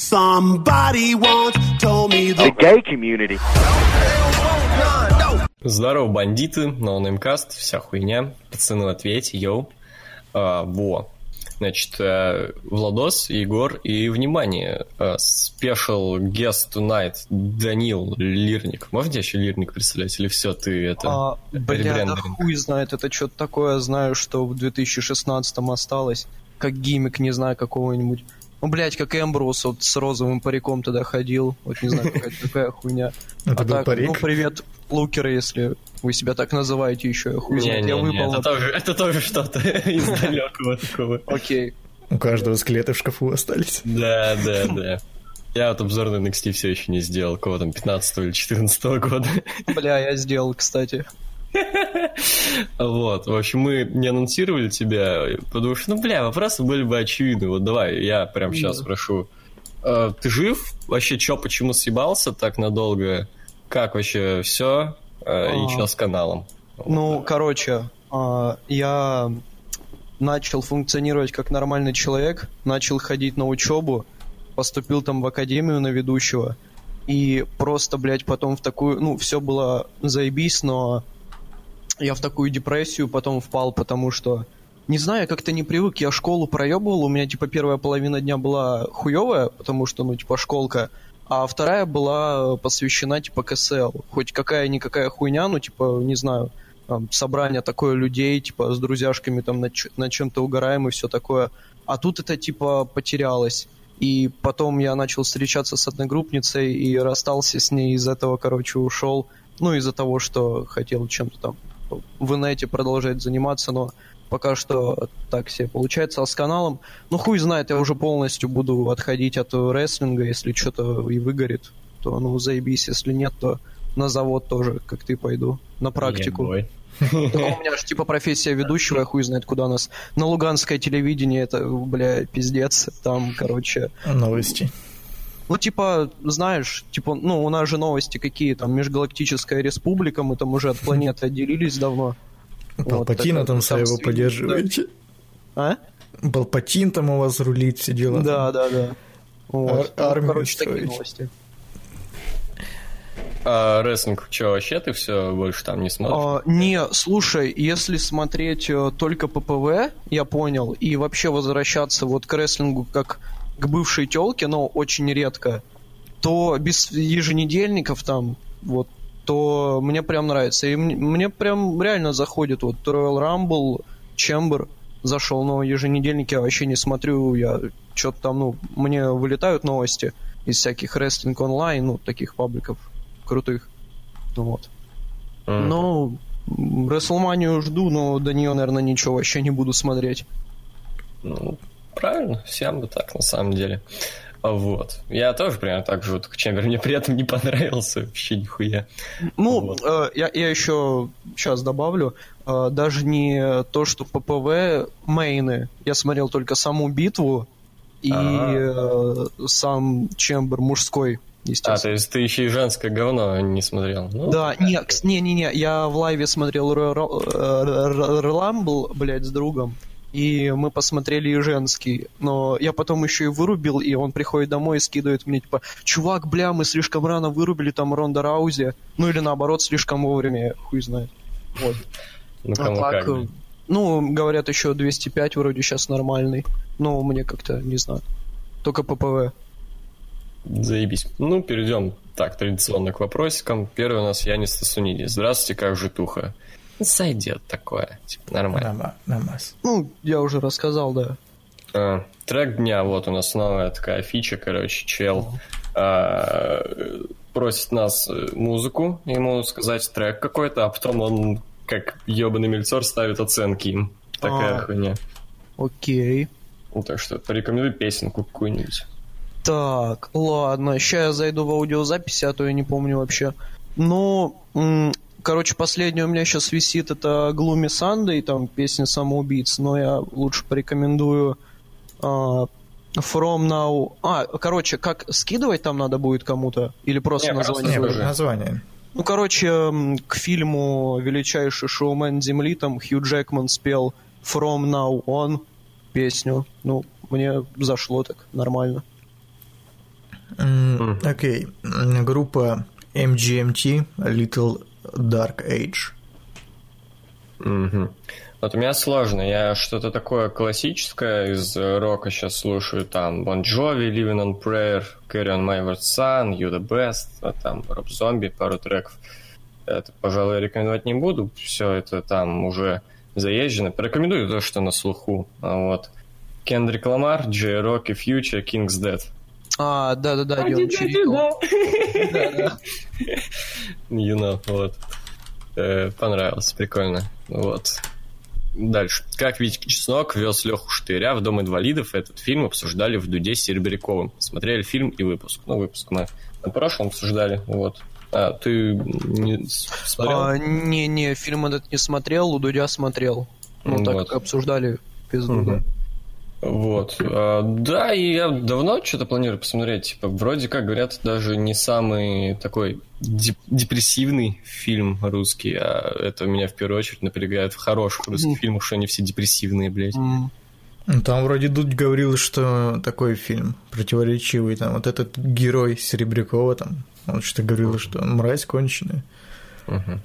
Somebody once told me the gay community. Здорово, бандиты, ноунеймкаст, вся хуйня. Пацаны, ответь, yo. А, во. Значит, э, Владос, Егор и, внимание, э, special guest tonight Данил Лирник. Можете еще Лирник представлять? Или все, ты это... А, бля, да хуй знает, это что-то такое, знаю, что в 2016-м осталось. Как гиммик, не знаю, какого-нибудь. Ну, блядь, как Эмбрус вот с розовым париком тогда ходил. Вот не знаю, какая такая хуйня. Это а был так, парик? ну, привет, лукеры, если вы себя так называете еще. Я хуй Не, знает, не, я не, выпал. это тоже, это тоже что-то из далекого такого. Окей. У каждого скелеты в шкафу остались. Да, да, да. Я вот обзор на NXT все еще не сделал, кого там, 15 или 14 года. Бля, я сделал, кстати. Вот, в общем, мы не анонсировали тебя, потому что, ну, бля, вопросы были бы очевидны. Вот давай, я прям сейчас спрошу. Э, Ты жив? Вообще, чё, почему съебался так надолго? Как вообще все? И А. что с каналом? Ну, короче, а, я начал функционировать как нормальный человек, начал ходить на учебу, поступил там в академию на ведущего, и просто, блядь, потом в такую, ну, все было заебись, но я в такую депрессию потом впал, потому что, не знаю, я как-то не привык, я школу проебывал, у меня, типа, первая половина дня была хуевая, потому что, ну, типа, школка, а вторая была посвящена, типа, КСЛ. Хоть какая-никакая хуйня, ну, типа, не знаю, там, собрание такое людей, типа, с друзьяшками там на, на чем-то угораем и все такое. А тут это, типа, потерялось. И потом я начал встречаться с одногруппницей и расстался с ней, из этого, короче, ушел. Ну, из-за того, что хотел чем-то там в инете продолжать заниматься, но пока что так себе получается. А с каналом, ну, хуй знает, я уже полностью буду отходить от рестлинга, если что-то и выгорит, то, ну, заебись, если нет, то на завод тоже, как ты, пойду, на практику. Так у меня же типа профессия ведущего, я хуй знает куда нас. На луганское телевидение это, бля, пиздец. Там, короче... Новости. Ну, типа, знаешь, типа, ну, у нас же новости какие там, Межгалактическая Республика, мы там уже от планеты отделились давно. Палпатина там своего поддерживаете. А? Палпатин там у вас рулит, все дела. Да, да, да. Вот. Ар- армию Короче, такие новости. А рестлинг, что, вообще ты все больше там не смотришь? А, не, слушай, если смотреть э, только ППВ, я понял, и вообще возвращаться вот к рестлингу как к бывшей телке, но очень редко, то без еженедельников там, вот, то мне прям нравится. И м- мне прям реально заходит вот Royal Rumble, Chamber зашел, но еженедельники я вообще не смотрю, я что-то там, ну, мне вылетают новости из всяких рестлинг онлайн, ну, таких пабликов крутых. Ну Вот. Ну, м, Рестлманию жду, но до нее, наверное, ничего вообще не буду смотреть. Ну, правильно, всем бы так, на самом деле. А Вот. Я тоже примерно так же, вот, Чембер мне при этом не понравился вообще нихуя. Ну, Вот. э, я, я еще сейчас добавлю, э, даже не то, что ППВ мейны. Я смотрел только саму битву и А. э, сам Чембер мужской, А, то есть ты еще и женское говно не смотрел? Ну, Да, не, кс- не-не-не, я в лайве смотрел Рамбл, блядь, с другом, и мы посмотрели и женский, но я потом еще и вырубил, и он приходит домой и скидывает мне, типа, чувак, бля, мы слишком рано вырубили там Ронда Раузи, ну или наоборот, слишком вовремя, хуй знает. Вот. ну А так, как. э, ну, говорят, еще 205 вроде сейчас нормальный, но мне как-то, не знаю, только ППВ. Заебись. Ну, перейдем так, традиционно к вопросикам. Первый у нас Янис Тасунидис. Здравствуйте, как житуха? Ну, Сойдет такое, типа, нормально. Нама- Намаз. Ну, я уже рассказал, да. А, трек дня, вот у нас новая такая фича, короче, чел а, просит нас э, музыку, ему сказать трек какой-то, а потом он, как ебаный мельцор, ставит оценки им. Такая А. хуйня. Окей. Ну, так что порекомендуй песенку какую-нибудь. Так, ладно, сейчас я зайду в аудиозаписи, а то я не помню вообще. Ну, короче, последняя у меня сейчас висит, это Gloomy Sunday, там песня самоубийц, но я лучше порекомендую а, From Now... А, короче, как скидывать там надо будет кому-то? Или просто Не, просто название? Не, Скажи. название. Ну, короче, к фильму «Величайший шоумен Земли» там Хью Джекман спел From Now On песню. Ну, мне зашло так нормально. Окей. М, Группа MGMT Little Dark Age. Мгм. Вот у меня сложно. Я что-то такое классическое из рока сейчас слушаю. Там Bon Jovi, Living on Prayer, Carry on My Wayward Son, You the Best, а там Rob Zombie, пару треков. Это, пожалуй, рекомендовать не буду. Все это там уже заезжено. Порекомендую то, что на слуху. А Вот. Кендрик Ламар, Джей Рок и Future, King's Dead. А, да-да-да, чирикал. Да-да. You know, вот. Э, понравилось, прикольно. Вот. Дальше. Как Витька Чеснок вез Леху Штыря в Дом инвалидов, этот фильм обсуждали в Дуде с Серебряковым. Смотрели фильм и выпуск. Ну, выпуск мы на прошлом обсуждали, вот. А, ты не смотрел? А, Не-не, фильм этот не смотрел, у Дудя смотрел. Ну, так Вот. как обсуждали пизду, Мгм. да. Вот. А, да, и я давно что-то планирую посмотреть. Типа, вроде как говорят, даже не самый такой деп- депрессивный фильм русский, а это меня в первую очередь напрягает в хороших русских Мгм. фильмах, что они все депрессивные, блядь. Ну, Там вроде Дудь говорил, что такой фильм противоречивый. Там вот этот герой Серебрякова там, он что-то говорил, что он мразь конченая. Мгм.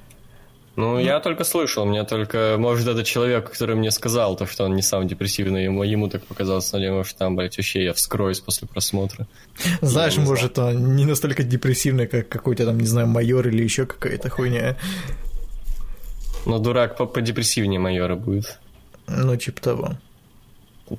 Ну, я только слышал, мне только, может, это человек, который мне сказал, то, что он не сам депрессивный, ему, ему так показалось, но может, там, блядь, вообще я вскроюсь после просмотра. Знаешь, знаю. может, он не настолько депрессивный, как какой-то там, не знаю, майор или еще какая-то хуйня. Но дурак по подепрессивнее майора будет. Ну, типа того.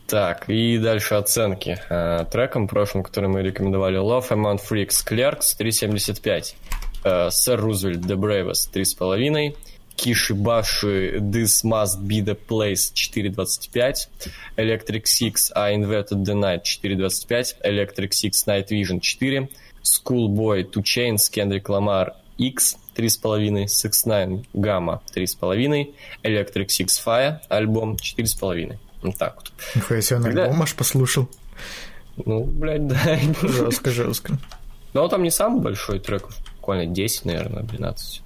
Так, и дальше оценки. А, треком прошлым, который мы рекомендовали, Love Among Freaks, Clerks 3.75, а, Sir Roosevelt The Bravest 3.5, Киши Баши This Must Be The Place 4.25, Electric Six I Inverted The Night 4.25, Electric Six Night Vision 4, Schoolboy Two Chains Kendrick Lamar X 3.5, Six Nine Gamma 3.5, Electric Six Fire альбом 4.5. Вот так вот. Нихуя себе, Когда- альбом аж послушал. Ну, блядь, да. Жестко, жестко. Но он там не самый большой трек, буквально 10, наверное, 12.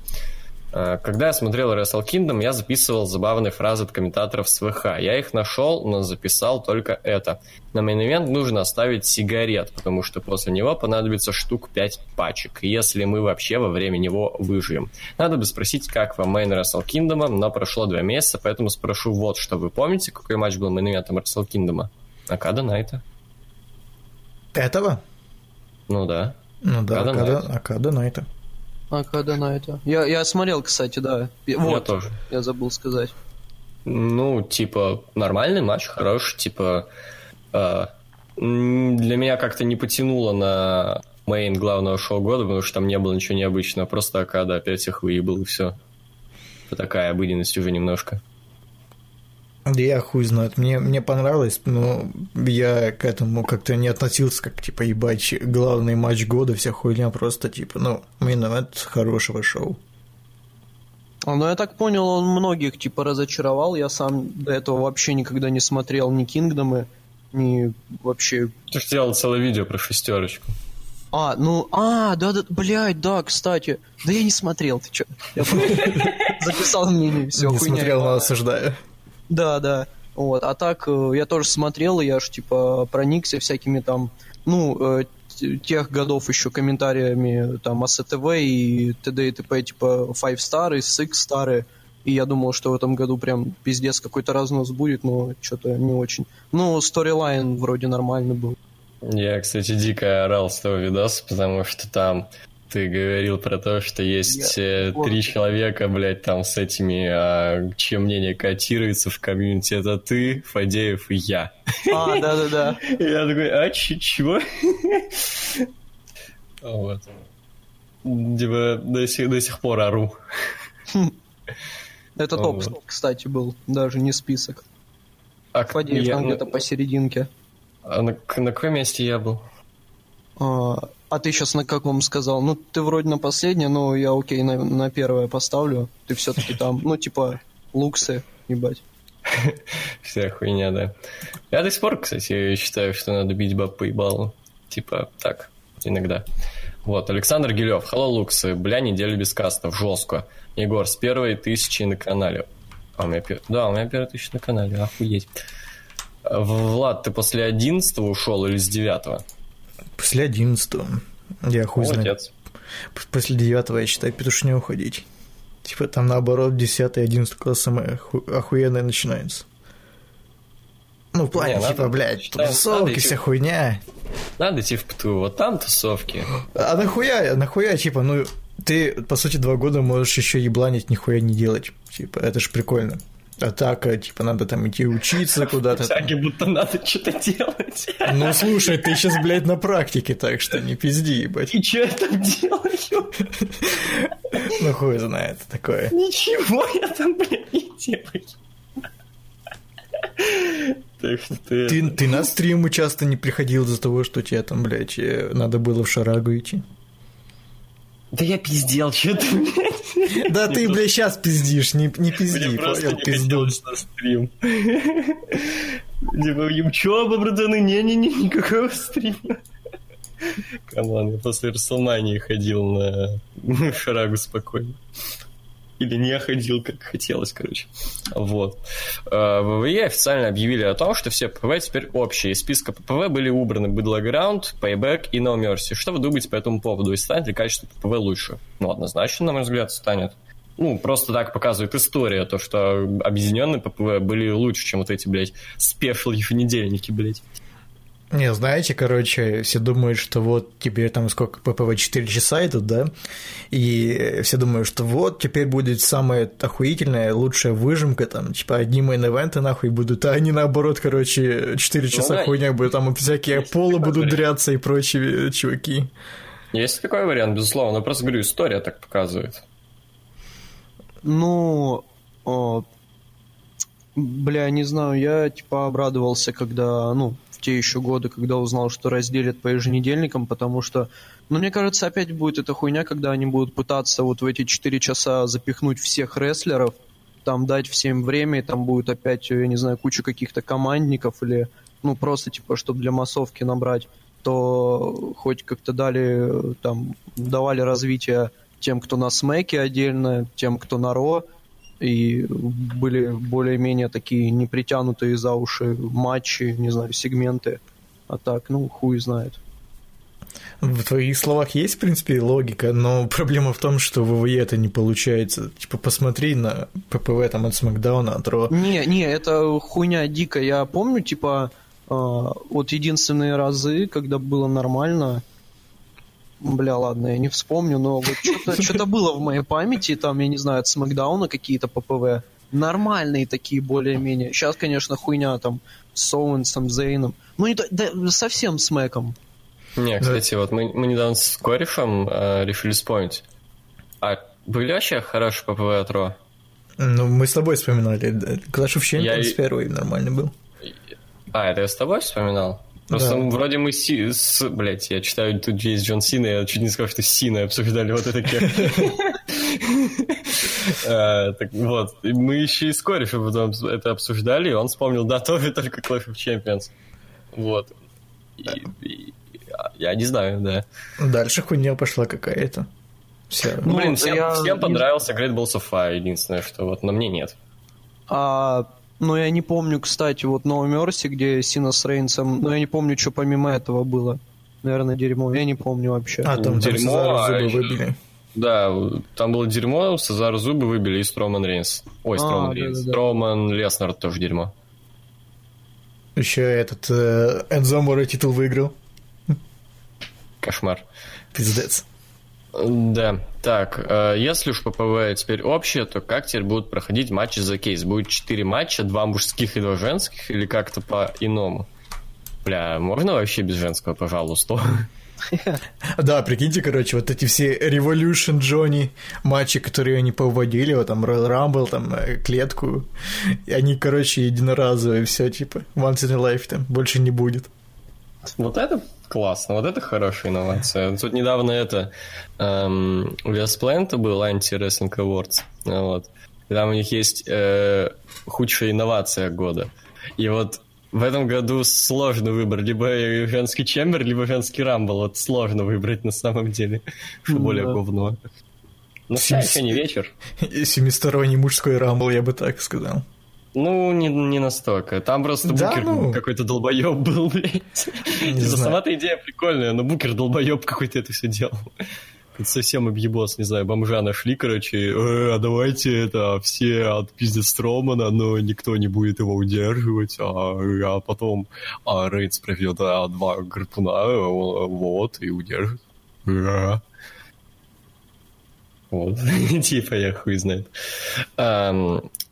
А, Когда я смотрел Wrestle Kingdom, я записывал забавные фразы от комментаторов с ВХ. Я их нашел, но записал только это. На main нужно оставить сигарет, потому что после него понадобится штук 5 пачек, если мы вообще во время него выживем. Надо бы спросить, как вам main Wrestle Kingdom, но прошло 2 месяца, поэтому спрошу вот что. Вы помните, какой матч был main event ом Wrestle Kingdom? Акада Найта. Этого? Ну да. Ну да, Акада Акада, Найт. Акада Найта. Я, я смотрел, кстати, да. Я Вот, тоже. я забыл сказать. Ну, типа, нормальный матч, хороший, типа... э, для меня как-то не потянуло на мейн главного шоу года, потому что там не было ничего необычного. Просто Акада опять их выебал, и все. Такая обыденность уже немножко. Да я хуй знает. Мне, мне понравилось, но я к этому как-то не относился, как, типа, ебать, главный матч года, вся хуйня, просто, типа, ну, main event хорошего шоу. А, Ну, я так понял, он многих, типа, разочаровал. Я сам до этого вообще никогда не смотрел ни Кингдомы, ни вообще... Ты же делал целое видео про шестерочку. А, ну, а, да-да, блядь, да, кстати. Да я не смотрел, ты чё? Я записал мнение, все, не смотрел, но осуждаю. Да, да. Вот. А так, э, я тоже смотрел, я ж типа проникся всякими там, ну, э, тех годов еще комментариями там АСТВ и т.д. и т.п. типа Five Star и Six Star. И я думал, что в этом году прям пиздец какой-то разнос будет, но что-то не очень. Ну, сторилайн вроде нормальный был. Я, кстати, дико орал с того видоса, потому что там ты говорил про то, что есть э, вот. три человека, блядь, там с этими, а, чье мнение котируется в комьюнити. Это ты, Фадеев и я. А, да-да-да. Я такой, а чего? Вот. Типа до сих, до сих пор ору. Это топ, кстати, был, даже не список. А, Фадеев я- там где-то посерединке. а на, на каком месте я был? А, а ты сейчас на каком сказал? Ну, ты вроде на последнее, но я окей, на, на первое поставлю. Ты все-таки там, ну, типа, луксы, ебать. Вся хуйня, да. Я до сих пор, кстати, считаю, что надо бить баб по ебалу. Типа, так, иногда. Вот, Александр Гилев. Hello, Луксы. Бля, неделю без кастов. Жестко. Егор, с первой тысячи на канале. А, у меня пер- Да, у меня первая тысяча на канале. Охуеть. Влад, ты после одиннадцатого ушел или с девятого? После одиннадцатого. Я хуй. Молодец. После девятого, я считаю, петушню уходить. Типа там наоборот 10 11 класс самое оху- охуенное начинается. Ну, в плане, Не, типа, надо- блядь, считаю, надо тусовки, идти- вся хуйня. Надо идти в ПТУ, вот там тусовки. А нахуя, нахуя, типа, ну, ты, по сути, два года можешь еще ебланить, нихуя не делать. Типа, это ж прикольно. А так, а, типа, надо там идти учиться куда-то. Всякие будто надо что-то делать. Ну, слушай, ты сейчас, блядь, на практике, так что не пизди, ебать. И что я там делаю? Ну, хуй знает такое. Ничего я там, блядь, не делаю. Так что ты... Ты, ты на стримы часто не приходил из-за того, что тебе там, блядь, э, надо было в шарагу идти. Да я пиздел, что ты, блядь? Да ты, блядь, сейчас пиздишь, не, не Мне пизди, просто понял, не хотелось на стрим. Типа, учеба, братаны, не-не-не, никакого стрима. Come on, я после Рестлмании ходил на шарагу спокойно. Или не ходил, как хотелось, короче. Вот. Э, ВВЕ официально объявили о том, что все ППВ теперь общие. Из списка ППВ были убраны Battleground, Payback и No Mercy. Что вы думаете по этому поводу? И станет ли качество ППВ лучше? Ну, однозначно, на мой взгляд, станет. Ну, просто так показывает история, то, что объединенные ППВ были лучше, чем вот эти, блядь, special еженедельники, блядь. Не, знаете, короче, все думают, что вот теперь там сколько, ППВ 4 часа идут, да? И все думают, что вот теперь будет самая охуительная, лучшая выжимка, там, типа, одни main event ы нахуй будут, а они наоборот, короче, 4 часа да, хуйня будет, там всякие Аполло будут вариант. дряться и прочие чуваки. Есть такой вариант, безусловно. Я просто говорю, история так показывает. Ну, о, бля, не знаю, я типа обрадовался, когда, ну, те еще годы, когда узнал, что разделят по еженедельникам, потому что, ну, мне кажется, опять будет эта хуйня, когда они будут пытаться вот в эти 4 часа запихнуть всех рестлеров, там дать всем время, и там будет опять, я не знаю, куча каких-то командников или, ну, просто типа, чтобы для массовки набрать, то хоть как-то дали, там, давали развитие тем, кто на смеке отдельно, тем, кто на ро, и были более-менее такие не притянутые за уши матчи, не знаю, сегменты. А так, ну, хуй знает. В твоих словах есть, в принципе, логика, но проблема в том, что в ВВЕ это не получается. Типа, посмотри на ППВ там от Смакдауна, от Ро. Не, не, это хуйня дикая. Я помню, типа, э, вот единственные разы, когда было нормально, бля, ладно, я не вспомню, но вот что-то, было в моей памяти, там, я не знаю, от Смакдауна какие-то ППВ. Нормальные такие более-менее. Сейчас, конечно, хуйня там с Оуэнсом, Зейном. Ну, не то, да, совсем с Мэком. Не, кстати, вот мы, мы недавно с корешем э, решили вспомнить. А были вообще хорошие ППВ от Ро? Ну, мы с тобой вспоминали. Clash of Я Champions первый нормальный был. А, это я с тобой вспоминал? Просто Да. вроде мы си, с, блять, я читаю, тут есть Джон Сина, я чуть не сказал, что с Синой обсуждали вот это Э, Так вот, мы еще и с корешем потом это обсуждали, и он вспомнил, да, тоже только Clash of Champions. Вот. Я не знаю, да. Дальше хуйня пошла какая-то. Ну, Ну, блин, всем, я всем понравился Great Balls of Fire, единственное, что вот, но мне нет. А, ну, я не помню, кстати, вот No Mercy, где Сина с Рейнсом, но я не помню, что помимо этого было. Наверное, дерьмо. Я не помню вообще. А, там, там Дерьмо, а зубы ещё- выбили. Да, там было дерьмо, Сезар зубы выбили и Строман Рейнс. Ой, А, Строман да-да-да. Рейнс. Строман Леснер тоже дерьмо. Еще этот э, Энзо Море титул выиграл. Кошмар. Пиздец. Да, так, э, если уж ППВ теперь общее, то как теперь будут проходить матчи за кейс? Будет 4 матча, два мужских и два женских, или как-то по-иному? Бля, можно вообще без женского, пожалуйста? Да, прикиньте, короче, вот эти все Revolution Джонни матчи, которые они поводили, вот там Royal Rumble, там э, клетку, они, короче, единоразовые, все типа once in a lifetime, больше не будет. Вот это классно, вот это хорошая инновация. Тут недавно это эм, у Весплента был анти-рестлинг Awards, вот. И там у них есть э, худшая инновация года. И вот в этом году сложно выбрать либо женский чембер, либо женский рамбл. Вот сложно выбрать на самом деле, что Ну более да. говно. Но Семь- все еще не вечер. И Семисторонний мужской рамбл, я бы так сказал. Ну, не, не настолько. Там просто Да, Букер ну. какой-то долбоеб был, блядь. Типа. Сама-то идея прикольная, но Букер долбоеб какой-то это все делал. Это совсем объебос, не знаю, бомжа нашли, короче, «Э, а давайте это все отпиздят Стромана, но никто не будет его удерживать, а, а потом а Рейдс проведет а, два гарпуна, вот, и удержит. Вот, типа я хуй знает.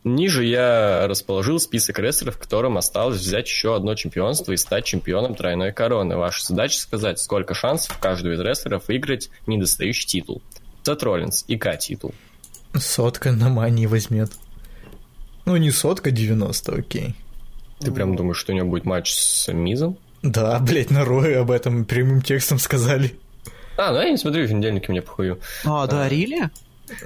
Ниже я расположил список рестлеров, которым осталось взять еще одно чемпионство и стать чемпионом тройной короны. Ваша задача сказать, сколько шансов каждого из рестлеров выиграть недостающий титул. Сет Роллинс, ИК титул. Сотка на мании возьмет. Ну, не сотка, 90, окей. Ты прям думаешь, что у него будет матч с Мизом? Да, блядь, на Рое об этом прямым текстом сказали. А, ну я не смотрю в недельнике, мне похую. А, да, Рили?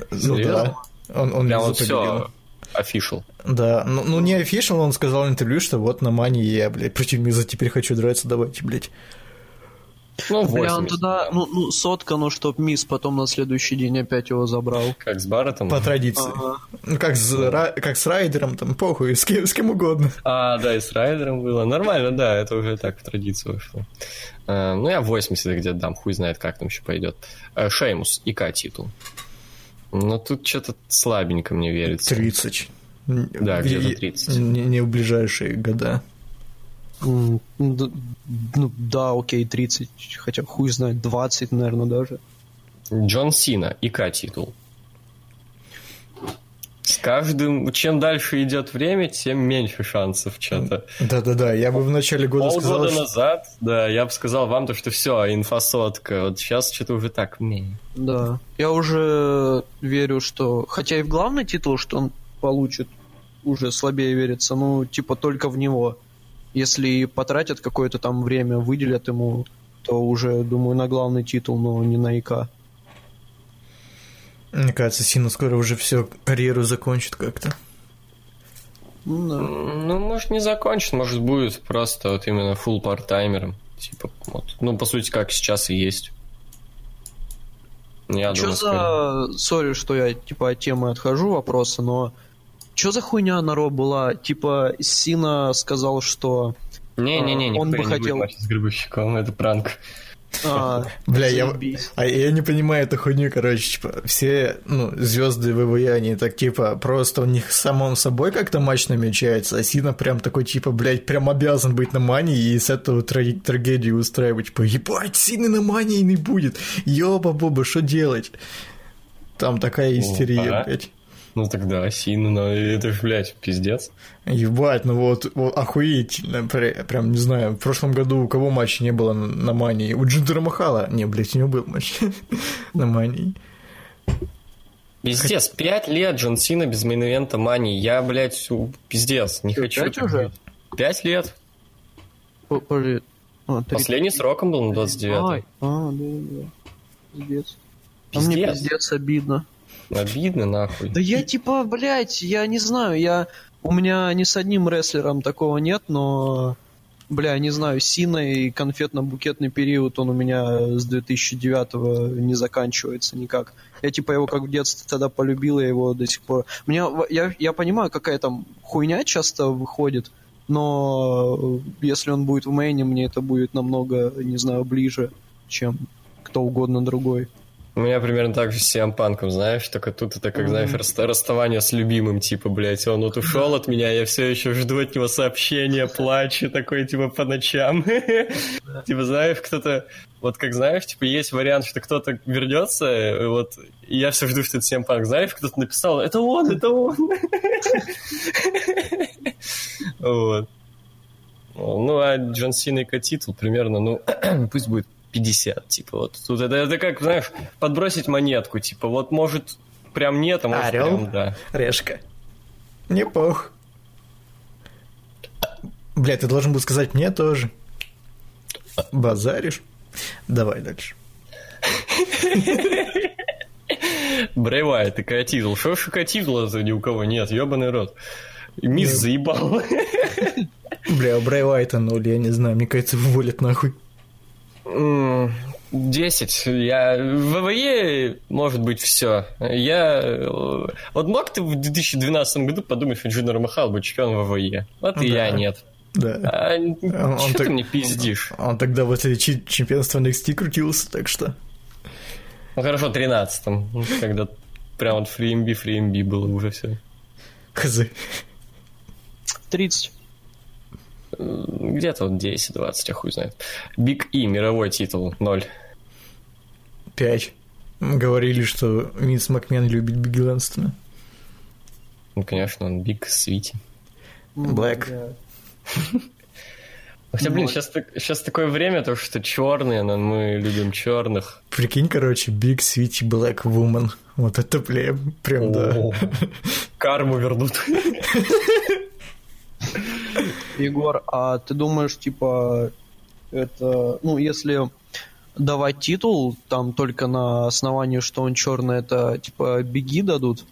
Ну Серьезно? да. Он, он Прям вот все, official. Да, ну, ну не офишал, он сказал в интервью, что вот на мании я, блядь, против Миза теперь хочу драться, давайте, блядь. Ну, Бля, он 80. туда, ну, ну, сотка, ну, чтоб мисс потом на следующий день опять его забрал. Как с Барреттом. По традиции. Ага. Ну, как с, Ра- как с Райдером, там, похуй, с кем, с кем угодно. А, да, и с Райдером было. Нормально, да, это уже так в традицию вошло. А, ну, я 80 где-то дам, хуй знает, как там еще пойдет. А, Шеймус, ИК титул. Но тут что-то слабенько мне верится. 30. Да, где-то И- 30. Не, не в ближайшие года. Д- Ну, да, окей, 30, хотя хуй знает, 20, наверное, даже. Джон Сина, ИК титул. С каждым, чем дальше идет время, тем меньше шансов что-то. Да-да-да, я бы в начале года сказал, Полгода что... назад, да, я бы сказал вам то, что все, инфосотка. Вот сейчас что-то уже так. Да. Я уже верю, что... Хотя и в главный титул, что он получит, уже слабее верится. Ну, типа, только в него. Если потратят какое-то там время, выделят ему, то уже, думаю, на главный титул, но не на ИК. Мне кажется, Сина скоро уже все карьеру закончит как-то. Ну, да. Ну, может, не закончит, может, будет просто вот именно full part-таймером. Типа, вот. Ну, по сути, как сейчас и есть. Я думаю, скорее. за... Сори, что я, типа, от темы отхожу вопроса, но... Что за хуйня на Ро была? Типа, Сина сказал, что... Не-не-не, он бы хотел- с Гробовщиком, это пранк. А, Бля, я, а я не понимаю эту хуйню, короче, типа, все, ну, звезды ВВЕ, они так, типа, просто у них самом собой как-то матч намечается, а Сина прям такой, типа, блядь, прям обязан быть на мании и с этого тра- трагедию устраивать, типа, ебать, Сины на мании не будет, ёба-боба, что делать? Там такая истерия, Опа. блядь. Ну, тогда Сина, ну, это ж, блядь, пиздец. Ебать, ну вот, вот охуительно, прям не знаю, в прошлом году у кого матча не было на, на мании? У Джиндера Махала? Не, блядь, у него был матч на мании. Пиздец, пять лет Джон Сина без main event а Мани. Я, блядь, пиздец, не хочу. пять уже? Пять лет. А, Последний сроком был на 29 Ай, а, да, да. Пиздец. А мне Пиздец. пиздец обидно. Обидно, нахуй. Да я типа, блядь, я не знаю, я... У меня ни с одним рестлером такого нет, но... Бля, не знаю, Сина и конфетно-букетный период, он у меня с 2009 не заканчивается никак. Я типа его как в детстве тогда полюбил, я его до сих пор... Мне, я, я понимаю, какая там хуйня часто выходит, но если он будет в мейне, мне это будет намного, не знаю, ближе, чем кто угодно другой. У меня примерно так же с CM Панком, знаешь, только тут это как, знаешь, расста- расставание с любимым, типа, блядь, он вот ушел от меня, я все еще жду от него сообщения, плачу, такой, типа, по ночам. Типа, знаешь, кто-то, вот как знаешь, типа, есть вариант, что кто-то вернется, и вот, и я все жду, что это CM Панк, знаешь, кто-то написал, это он, это он. Вот. Ну, а Джон Сина и титул примерно, ну, пусть будет 50, типа, вот. Тут это, это как, знаешь, подбросить монетку, типа, вот, может, прям нет, а может, Орел? прям да. Решка. Не пох. Бля, ты должен был сказать мне тоже. Базаришь? Давай дальше. Уайт и титул. Что ж титула-то ни у кого нет, ебаный рот. Мисс заебал. Бля, у Брэй Уайта ноль, я не знаю, мне кажется, вывалит нахуй. М, 10. Я в ВВЕ может быть все. Я э, вот мог ты в 2012 году подумать, что Джиннер Махал будет чемпион ВВЕ. Вот и Да. я нет. Да. А, Он что так- ты мне пиздишь? Он тогда возле чи- чемпионства NXT крутился, так что... Ну хорошо, 13-м, когда прям вот 3MB, 3MB было уже все. Хз. 30. Где-то вот 10-20, я хуй знает. Биг И, мировой титул, 0. Пять. Говорили, что Винс Макмен любит Бигги Лэнгстона. Ну, конечно, он big sweaty. Black. Да. Хотя, блин, сейчас, сейчас такое время, то, что черные, но мы любим черных. Прикинь, короче, Big Sweetie Black Woman. Вот это прям, прям да. Карму вернут. Егор, а ты думаешь, типа, это, ну, если давать титул там только на основании, что он черный, это типа беги дадут?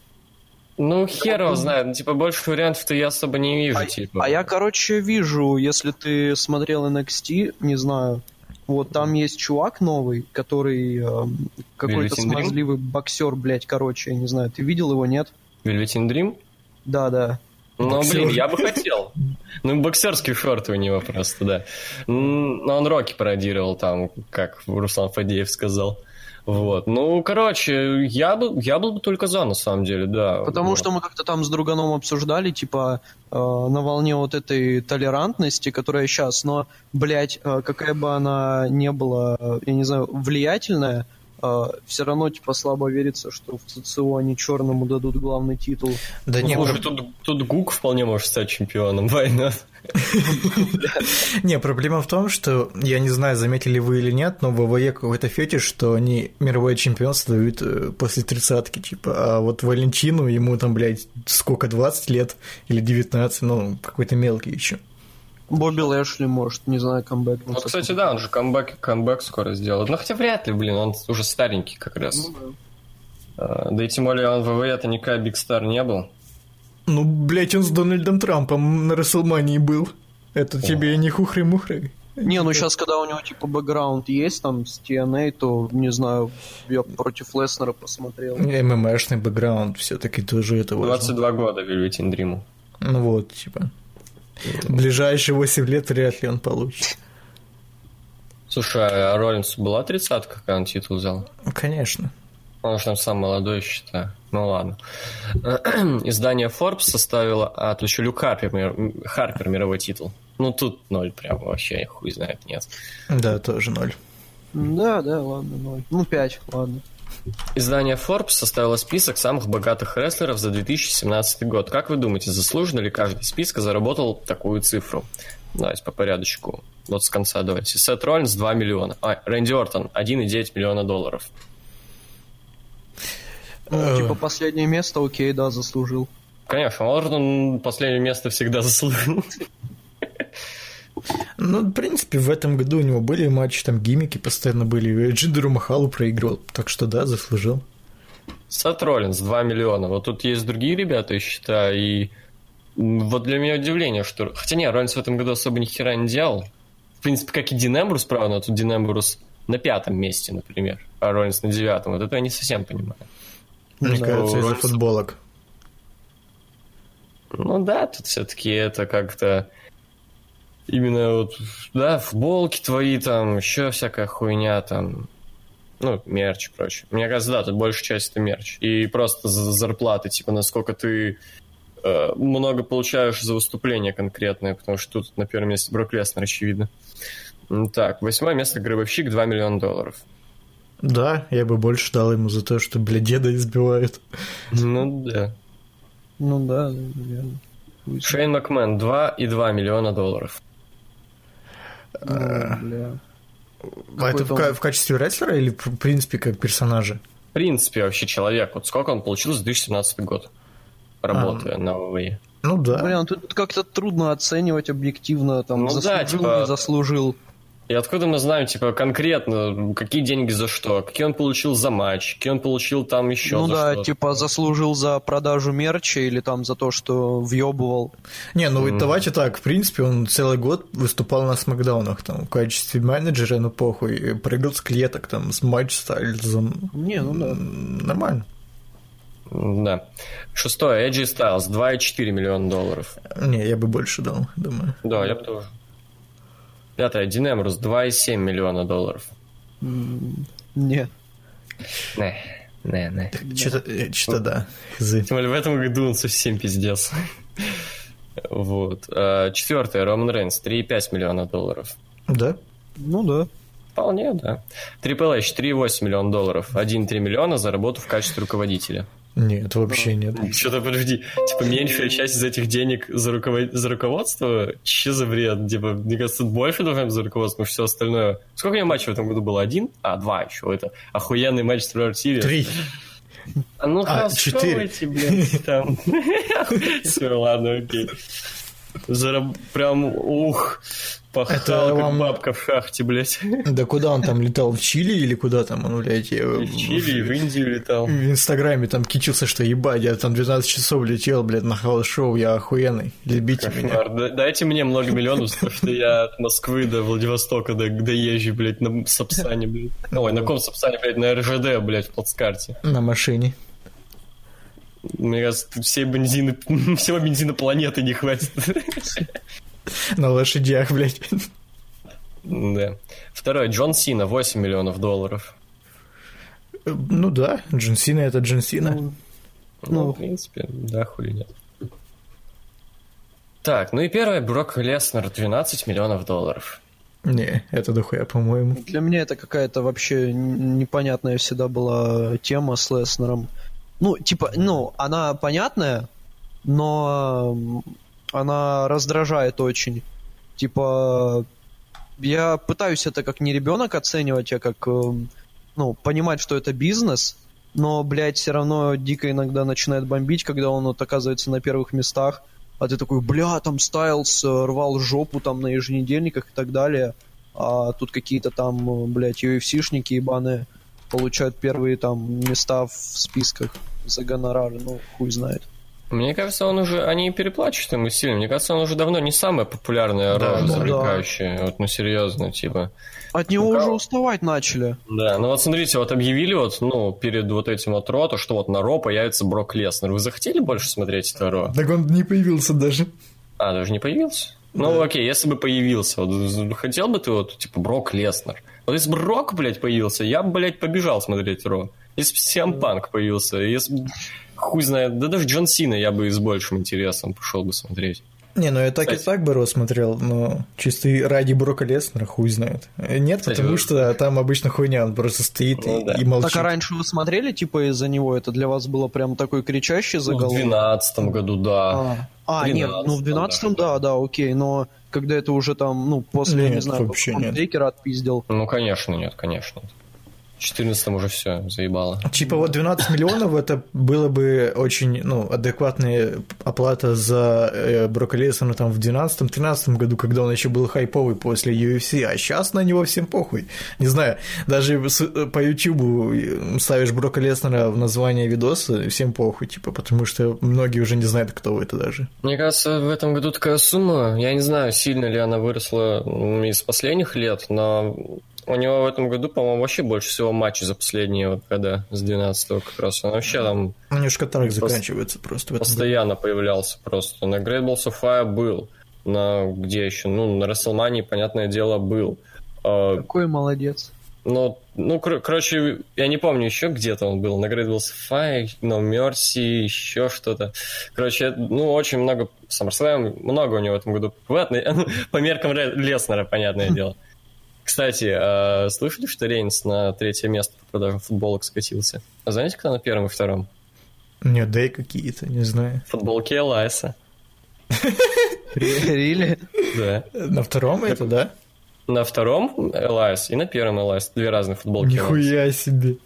Ну, хер его знает. Ну, Типа, больше вариантов-то я особо не вижу, А, типа. а я, короче, вижу, если ты смотрел NXT, не знаю, вот там есть чувак новый, который эм, какой-то смазливый боксер, блядь, короче, я не знаю, ты видел его, нет? Velveteen Dream? Да, да. Ну, Боксер. блин, я бы хотел. Ну, боксерские шорты у него просто, да. Но он Рокки пародировал там, как Руслан Фадеев сказал. Вот. Ну, короче, я бы, я был бы только за, на самом деле, да. Потому Вот. что мы как-то там с друганом обсуждали, типа, э, на волне вот этой толерантности, которая сейчас, но, блядь, э, какая бы она не была, я не знаю, влиятельная, все равно, типа, слабо верится, что в ЦЦУ они черному дадут главный титул. Да Ну, не, слушай, про- тут, тут Гук вполне может стать чемпионом, война. не, проблема в том, что, я не знаю, заметили вы или нет, но в ВВЕ какой-то фетиш, что они мировое чемпионство дают э, после тридцатки, типа, а вот Валентину, ему там, блядь, сколько, 20 лет или 19, ну, какой-то мелкий еще. Бобби Лэшли, может, не знаю, камбэк. Вот, кстати, да, он же камбэк, камбэк скоро сделает. Ну, хотя вряд ли, блин, он уже старенький как раз. А, Да и тем более он в ВВЕ-то никакая Биг Стар не был. Ну, блядь, он с Дональдом Трампом на Расселмании был. Это тебе не хухры-мухры. Не, ну сейчас, когда у него, типа, бэкграунд есть, там, с TNA, то, не знаю, я против Леснера посмотрел. ММАшный бэкграунд все-таки тоже это важно. 22 года Velveteen Dream. Ну вот, типа. Ближайшие 8 лет вряд ли он получит. Слушай, а Роллинсу была тридцатка, когда он титул взял? Ну, Конечно. Он же там сам молодой, считаю. Ну ладно. Издание Forbes составило... А, тут еще Люк Харпер, Харпер мировой титул. Ну тут ноль прям вообще, хуй знает, нет. Да, тоже ноль. Да, да, ладно, ноль. Ну, пять, ладно. Издание Forbes составило список самых богатых рестлеров за 2017 год. Как вы думаете, заслуженно ли каждый из списка заработал такую цифру? Давайте по порядочку. Вот с конца давайте. Сет Роллинс 2 миллиона. А, Рэнди Ортон 1,9 миллиона долларов. Ну, Э. типа, последнее место, окей, да, заслужил. Конечно, Ортон последнее место всегда заслужил. Ну, в принципе, в этом году у него были матчи, там гиммики постоянно были. Джиндеру Махалу проиграл, так что да, заслужил. Сет Роллинс 2 миллиона. Вот тут есть другие ребята, я считаю, и вот для меня удивление, что... Хотя не, Роллинс в этом году особо ни хера не делал. В принципе, как и Дин Эмбрус, правда, но тут Дин Эмбрус на пятом месте, например, а Роллинс на девятом. Вот это я не совсем понимаю. Мне Да, кажется, из-за Роллинс- футболок. Ну да, тут все-таки это как-то именно вот, да, футболки твои, там, еще всякая хуйня, там, ну, мерч и прочее. Мне кажется, да, тут большая часть это мерч. И просто за зарплаты, типа, насколько ты э, много получаешь за выступление конкретное, потому что тут на первом месте Брок Леснер, очевидно. Так, восьмое место Гробовщик, 2 миллиона долларов. Да, я бы больше дал ему за то, что, бля, деда избивают. Ну да. Ну да, наверное. Шейн Макмен, 2,2 миллиона долларов. А, бля. А это в, качестве рестлера или, в принципе, как персонажа? В принципе, вообще человек, вот сколько он получил за 2017 год, работая на ВВЕ. Ну да. Блин, тут как-то трудно оценивать объективно, там, Ну да, заслужил, типа- не заслужил. И откуда мы знаем, типа, конкретно, какие деньги за что, какие он получил за матч, какие он получил там еще ну за да, что. типа заслужил за продажу мерча или там за то, что въебывал. Не, ну mm. давайте так, в принципе, он целый год выступал на смакдаунах там в качестве менеджера, ну похуй, прыгал с клеток там, с матч стайльзом. Не, ну да. Нормально. Да. Шестое, Эджи Стайлз, 2,4 миллиона долларов. Не, я бы больше дал, думаю. Да, я бы тоже. Пятое, Дин Эмбрус, 2,7 миллиона долларов. Не. Не, не, не. Что-то, что да. Тем более в этом году он совсем пиздец. Вот. А, Четвертое, Роман Рейнс, 3,5 миллиона долларов. Да? Ну да. Вполне, да. Triple H, 3,8 миллиона долларов. 1,3 миллиона за работу в качестве руководителя. Нет, вообще нет. Что-то подожди, типа меньшая часть из этих денег за, руковод... за руководство? Че за бред? Типа, мне кажется, больше должно быть за руководство, все остальное. Сколько у него матчей в этом году было? Один? А, два еще. Это охуенный матч с Survivor Series. Три. А ну А, четыре. блядь, там. Все, ладно, окей. Зараб... Прям, ух, пахал, Это как вам- бабка в шахте, блядь. Да куда он там летал? В Чили или куда там он, блядь? я- в Чили, и в Индию летал. В Инстаграме там кичился, что ебать, я там 12 часов летел, блядь, на house show, я охуенный, любите меня. Кошмар. Да- Дайте мне много миллионов, потому что я от Москвы до Владивостока до, доезжу, блядь, на Сапсане, блядь. Ой, на ком Сапсане, блядь, на РЖД, блядь, в плацкарте. На машине. Мне кажется, всей бензины, всего бензина планеты не хватит. На лошадях, блядь. Да. Второе, Джон Сина, 8 миллионов долларов. Ну да, Джон Сина это Джон Сина. Ну, Ну. в принципе, да, хули нет. Так, ну и первое, Брок Леснер, 12 миллионов долларов. Не, это дохуя, по-моему. Для меня это какая-то вообще непонятная всегда была тема с Леснером. Ну, типа, ну, она понятная, но она раздражает очень. Типа, я пытаюсь это как не ребенок оценивать, а как, эм, ну, понимать, что это бизнес, но, блядь, все равно дико иногда начинает бомбить, когда он вот оказывается на первых местах, а ты такой, бля, там Стайлз э, рвал жопу там на еженедельниках и так далее, а тут какие-то там, э, блядь, UFC-шники ебаные получают первые там места в списках за гонорары, ну, хуй знает. Мне кажется, он уже, они переплачивают ему сильно. Мне кажется, он уже давно не самая популярная Да, рожа да, завлекающая. Вот, ну, серьезно, типа. От него Ну, уже да. уставать начали. Да, ну вот смотрите, вот объявили вот, ну, перед вот этим вот Ро, то, что вот на Ро появится Брок Леснер. Вы захотели больше смотреть это Ро? Так он не появился даже. А, даже не появился? Ну, окей, если бы появился, вот, хотел бы ты вот, типа, Брок Леснер? Если бы Рок, блядь, появился, я бы, блядь, побежал смотреть Ро. Если бы Сиам Панк появился, если бы, хуй знает, да даже Джон Сина я бы с большим интересом пошел бы смотреть. Не, ну я так и Кстати. так бы Ро смотрел, но чисто и ради Брока Леснера хуй знает. Нет, Кстати, потому вы- что там обычно хуйня, он просто стоит Ну и, да. и молчит. Так а раньше вы смотрели, типа, из-за него? Это для вас было прям такой кричащий Ну, в заголовок? 2012 году, да. А, а, нет, ну в 12-м, 12-м, да, да, окей, но когда это уже там, ну, после, я не Нет, знаю, вообще нет. Отпиздил. Ну, конечно, нет, конечно. Нет. В 14 уже все, заебало. Типа вот 12 миллионов это было бы очень, ну, адекватная оплата за э, Брока Леснера там в 12-13 году, когда он еще был хайповый после UFC, а сейчас на него всем похуй. Не знаю, даже с- по Ютубу ставишь Брока Леснера в название видоса, всем похуй, типа, потому что многие уже не знают, кто это даже. Мне кажется, в этом году такая сумма, я не знаю, сильно ли она выросла из последних лет, но у него в этом году, по-моему, вообще больше всего матчей за последние вот года, с 12 как раз. Он вообще там У него Пос- заканчивается просто этом году. постоянно появлялся просто. На Great Balls of Fire был, на где еще? Ну, на WrestleMania, понятное дело, был. А, Какой молодец. Ну, ну, кор- короче, я не помню еще где-то он был. На Great Balls of Fire, No Mercy, еще что-то. Короче, ну, очень много SummerSlam, много у него в этом году. Ну, по меркам Леснера, понятное дело. Кстати, а слышали, что Рейнс на третье место по продажам футболок скатился? А знаете, кто на первом и втором? Нет, дай какие-то, не знаю. Футболки Элайса. Рили? Да. На втором это, да? На втором Элайс и на первом Элайс. Две разные футболки. Нихуя себе.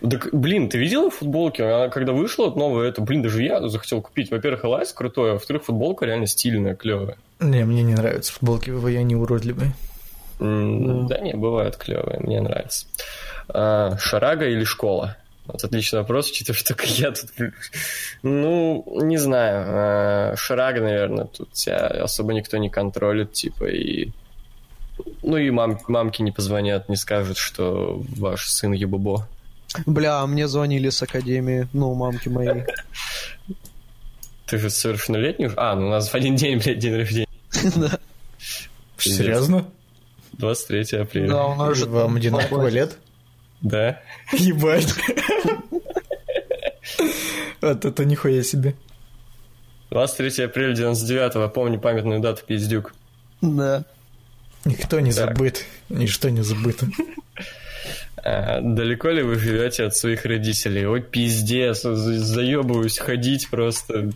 Так, блин, ты видел футболки? Она, когда вышла новая, это, блин, даже я захотел купить. Во-первых, Элайс крутой, а во-вторых, футболка реально стильная, клевая. Не, мне не нравятся футболки ВВ, они уродливые. М, Да не, бывают клевые, мне нравится. А, Шарага или школа? Вот отличный вопрос, учитывая, что только я тут... Ну, не знаю. а, Шарага, наверное, тут тебя особо никто не контролит, типа, и... Ну и мам, мамки не позвонят, не скажут, что ваш сын ебобо. Бля, мне звонили с академии, ну, мамки моей. Ты же совершеннолетний уже? А, ну у нас в один день, блядь, день рождения. Да. Серьезно? 23 апреля. Да, у нас же Вам одинаково лет? Да. Ебать. Вот это нихуя себе. 23 апреля 99-го, помню памятную дату, пиздюк. Да. Никто не Так. забыт, ничто не забыто. А, далеко ли вы живете от своих родителей? Ой, пиздец, за- заебываюсь ходить просто.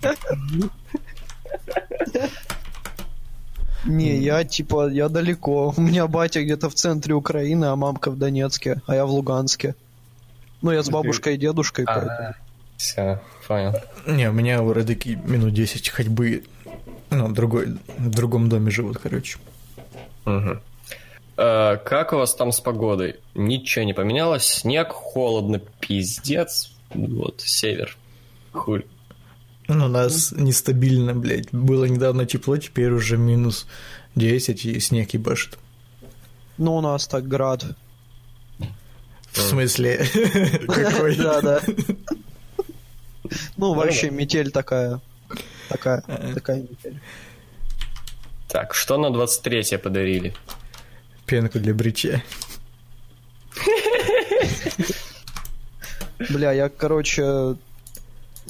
Не, я типа, я далеко. У меня батя где-то в центре Украины, а мамка в Донецке, а я в Луганске. Ну, я с бабушкой и дедушкой, поэтому. Все, понял. Не, у меня у родики минут 10 ходьбы, ну, другой, в другом доме живут, короче. Мгм. А, как у вас там с погодой? Ничего не поменялось? Снег, холодно, пиздец. Вот, север. Хуй. Ну, у нас нестабильно, блядь. Было недавно тепло, теперь уже минус 10 и снег ебашит. Ну, у нас так град. В смысле, какой? Да, да. Ну, вообще, метель такая. Такая, такая метель. Так, что на 23 подарили? Пенку для бритья. Бля, я, короче,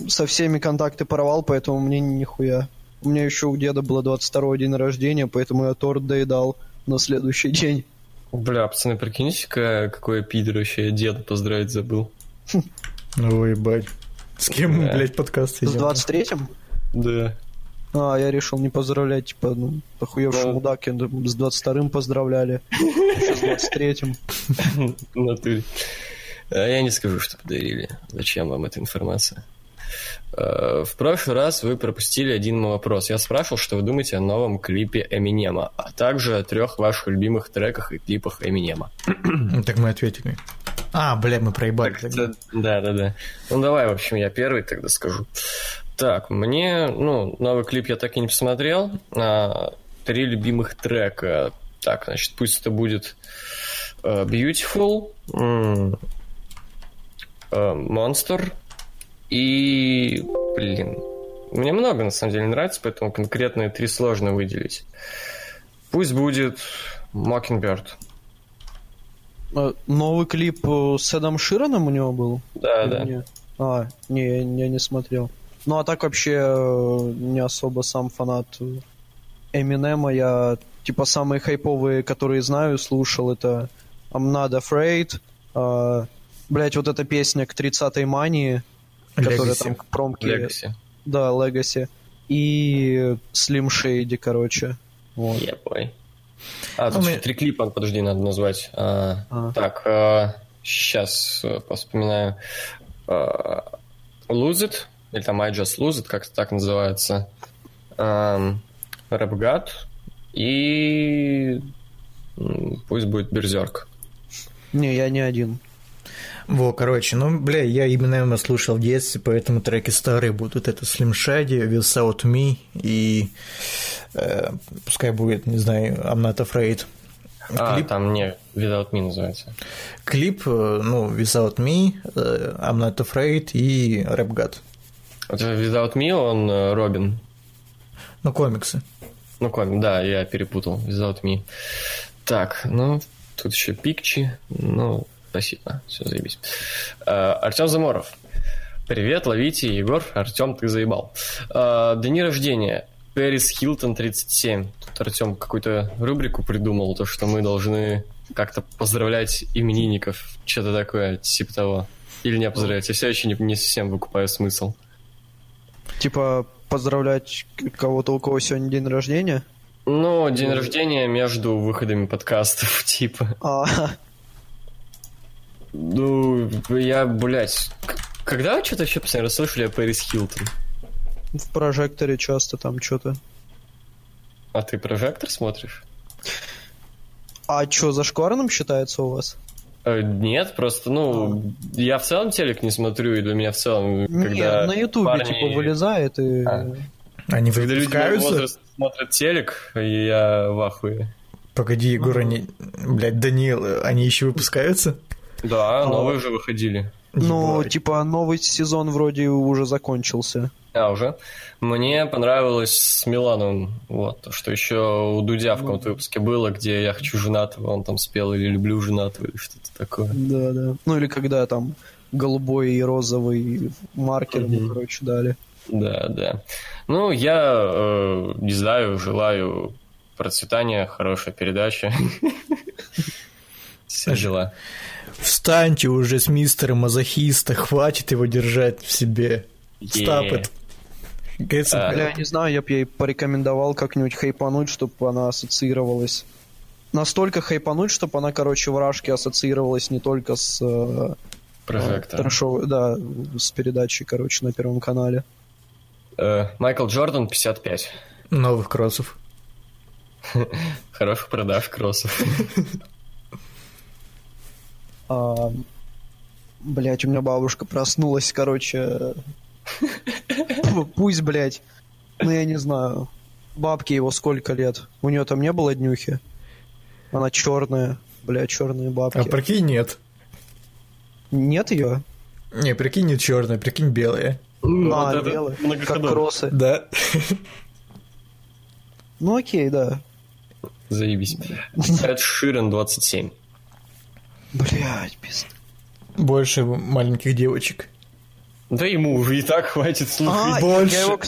со всеми контакты порвал, поэтому мне нихуя. У меня еще у деда было 22 день рождения, поэтому я торт доедал на следующий день. Бля, пацаны, прикиньте, какой пидор вообще я деда поздравить забыл. Ну, ебать. С кем Да. блядь, подкаст С идем? 23-м? Да. А, я решил не поздравлять, типа, ну, охуевший Ну. мудак, с 22-м поздравляли. Еще с 23-м. В натуре. А Я не скажу, что подарили. Зачем вам эта информация? Э, В прошлый раз вы пропустили один мой вопрос. Я спрашивал, что вы думаете о новом клипе Эминема, а также о трех ваших любимых треках и клипах Эминема. Ну, Так мы ответили. А, бля, мы проебали. тогда. Да, да, да. Ну давай, в общем, я первый тогда скажу. Так, мне, ну, новый клип я так и не посмотрел. А, три любимых трека. Так, значит, пусть это будет э, Beautiful, э, Monster и, блин, мне много на самом деле нравится, поэтому конкретные три сложно выделить. Пусть будет Mockingbird. А, Новый клип э, с Эдом Шираном у него был? Да, Или да. не? А, не, я, я не смотрел. Ну, а так вообще э, не особо сам фанат Эминема. Я, типа, самые хайповые, которые знаю, слушал, это I'm Not Afraid, э, блять, вот эта песня к 30-й мании, Legacy. там к промке... Legacy. Да, Legacy. И Slim Shady, короче. Вот. Я бой. А, тут Ну, еще мы- три клипа, подожди, надо назвать. А, А. Так, сейчас вспоминаю. А, Lose It, или там I Just Lose It, как так называется. Ам, Rap и пусть будет Берзерк. Не, я не один. Во, короче, ну, бля, я именно его слушал в детстве, поэтому треки старые будут. Это Slim Shady, Without Me и э, пускай будет, не знаю, I'm Not Afraid. А, Клип, там не Without Me называется. клип, э, ну, Without Me, э, I'm Not Afraid и Rap God. Вот Without Me, он э, Робин. Ну, комиксы. Ну, комик, да, я перепутал. Without Me. Так, ну, тут еще Пикчи. Ну, спасибо. Все, заебись. Артем Заморов. Привет, ловите, Егор. Артем, ты заебал. А, Дни рождения. Пэрис Хилтон 37. Тут Артем какую-то рубрику придумал, то, что мы должны как-то поздравлять именинников. Что-то такое, типа того. Или не поздравлять. Я все еще не, не совсем выкупаю смысл. Типа, поздравлять кого-то, у кого сегодня день рождения. Ну, день рождения между выходами подкастов, типа. А, Ну, я, блядь, когда вы что-то вообще постоянно слышали о Пэрис Хилтон? в прожекторе часто там что-то. А ты прожектор смотришь? А что, зашкварным считается у вас? Э, Нет, просто, ну, я в целом телек не смотрю, и для меня в целом, когда Не, на ютубе парни- типа вылезает и... А. Они Когда люди смотрят телек, и я в ахуе. Погоди, Егор, они... Блядь, Данил, они еще выпускаются? Да, новые уже выходили. Ну, Ебать. типа, новый сезон вроде уже закончился. А, уже? Мне понравилось с Миланом, вот, то, что еще у Дудя в каком-то выпуске было, где я хочу женатого, он там спел, или люблю женатого, или что-то такое. Да, да. Ну или когда там голубой и розовый маркер, Мгм. короче, дали. Да, да. Ну, я э, не знаю, желаю процветания, хорошей передачи. Все дела. Встаньте уже с мистера мазохиста, хватит его держать в себе. Stop it. А, Бля, не знаю, я бы ей порекомендовал как-нибудь хайпануть, чтобы она ассоциировалась. Настолько хайпануть, чтобы она, короче, в Рашке ассоциировалась не только с э, Прожектор. да, с передачей, короче, на Первом канале. Э, Майкл Джордан, 55. новых кроссов. Хороших продаж кроссов. А, блять, у меня бабушка проснулась, короче. Пу- Пусть, блять. Ну, я не знаю. Бабке его сколько лет? У нее там не было днюхи? Она черная. Бля, черные бабки. А прикинь, нет. Нет ее? Не, прикинь, не черная, прикинь, белая. Ну, а, вот белые. Как кроссы. Да. Ну окей, да. Заебись. Эд Ширен, 27. Блять, пизд. Больше маленьких девочек. Да ему уже и так хватит А, слушать. больше. Я его,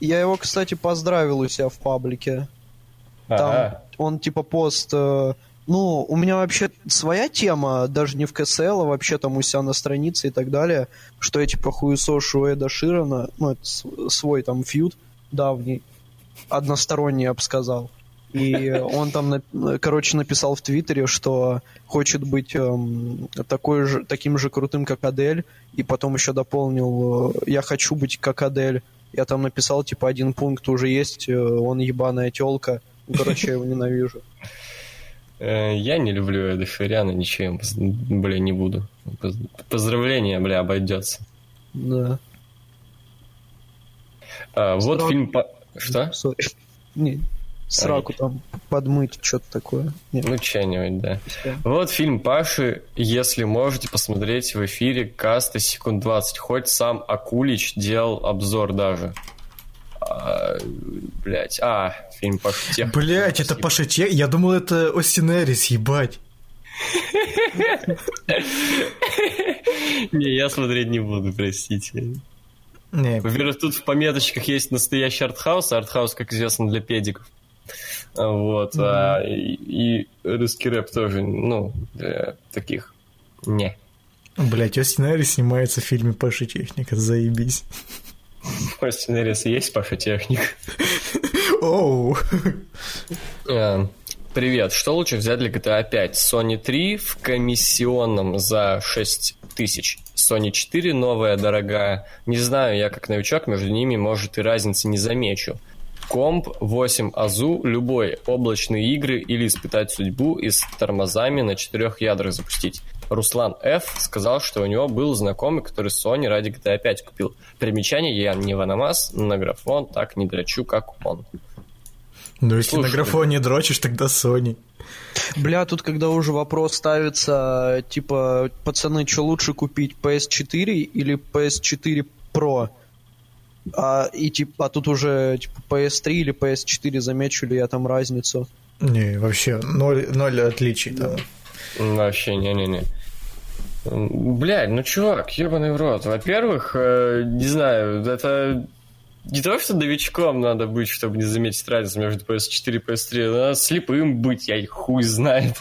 я его, кстати, поздравил у себя в паблике. Там Ага. он типа пост... э, ну, у меня вообще своя тема, даже не в КСЛ, а вообще там у себя на странице и так далее, что я типа хуесошу Эда Ширана, ну, это свой там фьюд давний, односторонний, я бы сказал. И он там, короче, написал в Твиттере, что хочет быть эм, такой же, таким же крутым, как Адель, и потом еще дополнил э, «Я хочу быть как Адель». Я там написал, типа, один пункт уже есть, э, он ебаная телка. Ну, Короче, я его ненавижу. Э, Я не люблю им, поз- бля, не буду. Поз- Поздравления, бля, обойдется. Да. А, вот Срок. фильм... по- Что? Сори. Не, сраку там подмыть, что-то такое. Нет, Ну, что-нибудь, да. Вот фильм Паши, если можете посмотреть в эфире каста секунд 20. Хоть сам Акулич делал обзор даже. А, блять, а, фильм Паши Тех. Блять, это Паша Че- Я думал, это Остин Эрис, ебать. Не, я смотреть не буду, простите. Не, Во-первых, тут в пометочках есть настоящий артхаус, а артхаус, как известно, для педиков. А, Вот. а, и, и русский рэп тоже, ну, для таких. Не. блять, Остин Эрис снимается в фильме Паша Техника, заебись. В сценарисе есть Паша Техник. Оу. Э, Привет, что лучше взять для GTA 5? Sony 3 в комиссионном за 6 тысяч. Sony 4 новая, дорогая. Не знаю, я как новичок, между ними, может, и разницы не замечу. Комп 8 АЗУ, любой, облачные игры или испытать судьбу и с тормозами на четырех ядрах запустить. Руслан Ф. сказал, что у него был знакомый, который Sony ради GTA 5 купил. Примечание, я не ваномас, на графон так не дрочу, как он. Ну, если Слушай, на графоне дрочишь, тогда Sony. Бля, тут когда уже вопрос ставится, типа, пацаны, что лучше купить, PS4 или PS4 Pro? А, и типа, а тут уже типа, PS3 или PS4, замечу ли я там разницу? Не, вообще, ноль, ноль отличий там. Вообще, не-не-не. Блядь, ну чувак, ебаный в рот. Во-первых, э, не знаю, это не то, что новичком надо быть, чтобы не заметить разницу между PS4 и PS3. Надо слепым быть, я и хуй знает.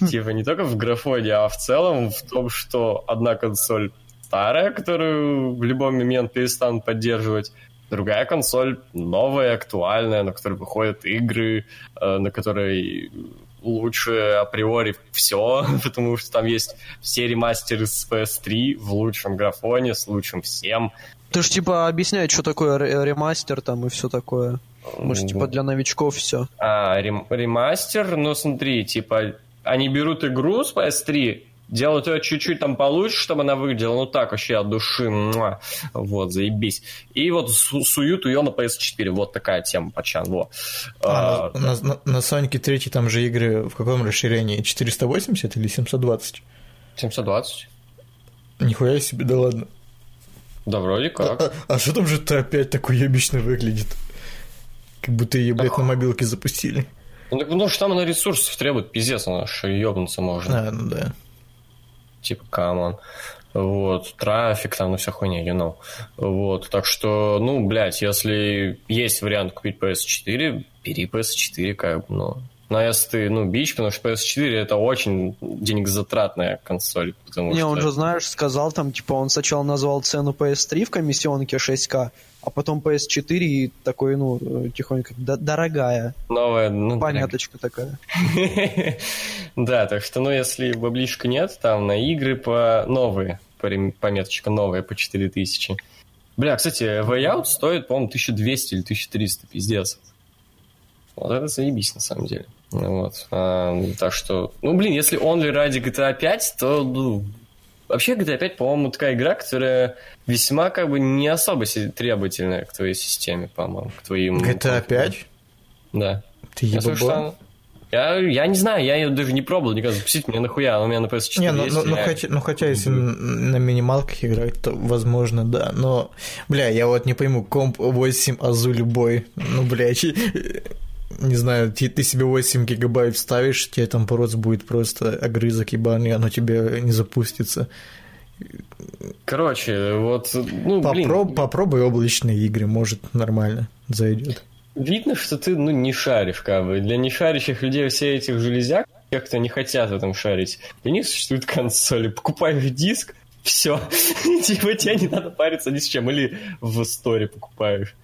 Типа не только в графоне, а в целом в том, что одна консоль старая, которую в любой момент перестанут поддерживать, другая консоль новая, актуальная, на которой выходят игры, э, на которой лучше априори все, потому что там есть все ремастеры с PS3 в лучшем графоне, с лучшим всем. Ты ж типа объясняй, что такое ре- ремастер там и все такое. Может, типа для новичков все. А, рем- ремастер, ну смотри, типа, они берут игру с PS3, делают ее чуть-чуть там получше, чтобы она выглядела, ну так, вообще от души, муа. вот, заебись. И вот су- суют ее на PS4, вот такая тема, пачан, во. А, А, на, на, на Sonic 3 там же игры в каком расширении? 480 или 720? 720? Нихуя себе, да ладно. Да, вроде как. А, а что там же ты опять такой ебично выглядит? Как будто ее, блядь, на мобилке запустили. Ну, так, ну, что там она ресурсов требует, пиздец, она что ебнуться можно. А, ну да. Типа, come on. Вот, трафик там, ну, вся хуйня, you know. Вот, так что, ну, блядь, если есть вариант купить PS4, бери PS4, как бы, ну. Но если ты, ну, бич, потому что PS4 это очень денегозатратная консоль, потому Не, что... он же, знаешь, сказал там, типа, он сначала назвал цену PS3 в комиссионке 6К, а потом PS4 и такой, ну, тихонько, «Да- дорогая. Новая, ну, Поняточка такая. Да, так что, ну, если баблишка нет, там на игры по новые, пометочка новая по 4000. Бля, кстати, Way Out стоит, по-моему, 1200 или 1300, пиздец. Вот это заебись, на самом деле. Вот. А, так что, ну, блин, если only ради GTA 5, то, ну, вообще GTA 5, по-моему, такая игра, которая весьма, как бы, не особо требовательная к твоей системе, по-моему, к твоим... GTA 5? Да. Ты ебаба? что- Я, я не знаю, я ее даже не пробовал никогда запустить, мне нахуя, она у меня на PS4 Не, ну, есть. ну, ну, я- хотя, ну хотя если на минималках играть, то возможно, да. Но, бля, я вот не пойму, комп 8 азу любой. Ну, бля, чи- не знаю, ты, ты себе 8 гигабайт вставишь, тебе там просто будет просто огрызок ебаный, оно тебе не запустится. Короче, вот, ну, блин, Попроб- попробуй облачные игры, может нормально зайдет. видно, что ты, ну, не шаришь, как бы. Для нешарящих людей все этих железяк, тех, кто не хотят в этом шарить, для них существуют консоли. Покупаешь диск, все. Типа тебе не надо париться ни с чем. Или в сторе покупаешь.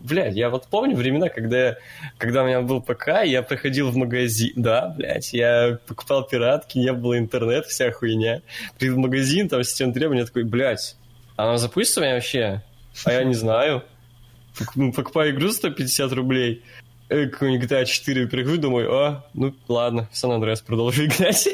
Блядь, я вот помню времена, когда, когда у меня был ПК, я приходил в магазин, да, блядь, я покупал пиратки, не было интернета, вся хуйня. Приду в магазин, там система требования, я такой, блядь, она запустится меня вообще? А я не знаю. Ну, Покупаю игру за 150 рублей, э, какой-нибудь GTA 4 прихожу, думаю, а, ну ладно, в Сан-Андреас продолжу играть.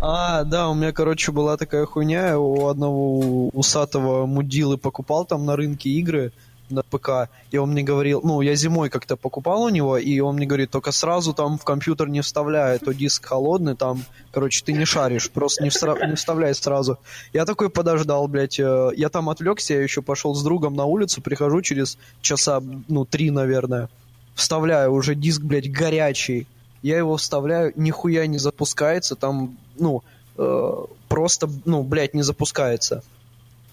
А, да, у меня, короче, была такая хуйня, я у одного усатого мудилы покупал там на рынке игры на ПК, и он мне говорил, ну, я зимой как-то покупал у него, и он мне говорит, только сразу там в компьютер не вставляй, то диск холодный, там, короче, ты не шаришь, просто не, встра- не вставляй сразу. Я такой подождал, блядь, э, я там отвлекся, я еще пошел с другом на улицу, прихожу через часа, ну, три, наверное, вставляю, уже диск, блядь, горячий, я его вставляю, нихуя не запускается, там, ну, э, просто, ну, блядь, не запускается.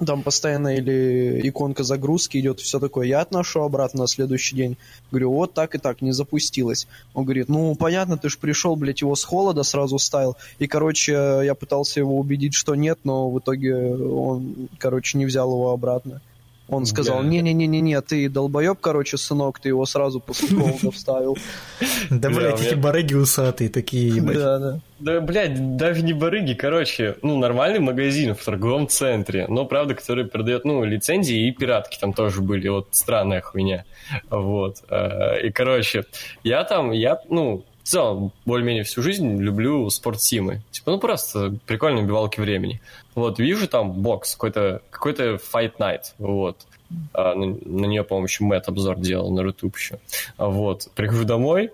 Там постоянно или иконка загрузки идет, все такое. Я отношу обратно на следующий день. Говорю, вот так и так, не запустилось. Он говорит, ну, понятно, ты ж пришел, блядь, его с холода сразу ставил. И, короче, я пытался его убедить, что нет, но в итоге он, короче, не взял его обратно. Он сказал, Бля. не-не-не-не, ты долбоеб, короче, сынок, ты его сразу после холода вставил. Да, Бля, блядь, эти барыги усатые такие, ебать. Да, да. Да, блядь, даже не барыги, короче, ну, нормальный магазин в торговом центре, но, правда, который продает, ну, лицензии и пиратки там тоже были, вот, странная хуйня, вот, э, и, короче, я там, я, ну, в целом, более-менее всю жизнь люблю спортсимы, типа, ну, просто прикольные убивалки времени, вот, вижу там бокс, какой-то, какой-то Fight Night, вот, А, на, на нее, по-моему, еще Мэтт обзор делал на Рутуб еще, А, вот, прихожу домой,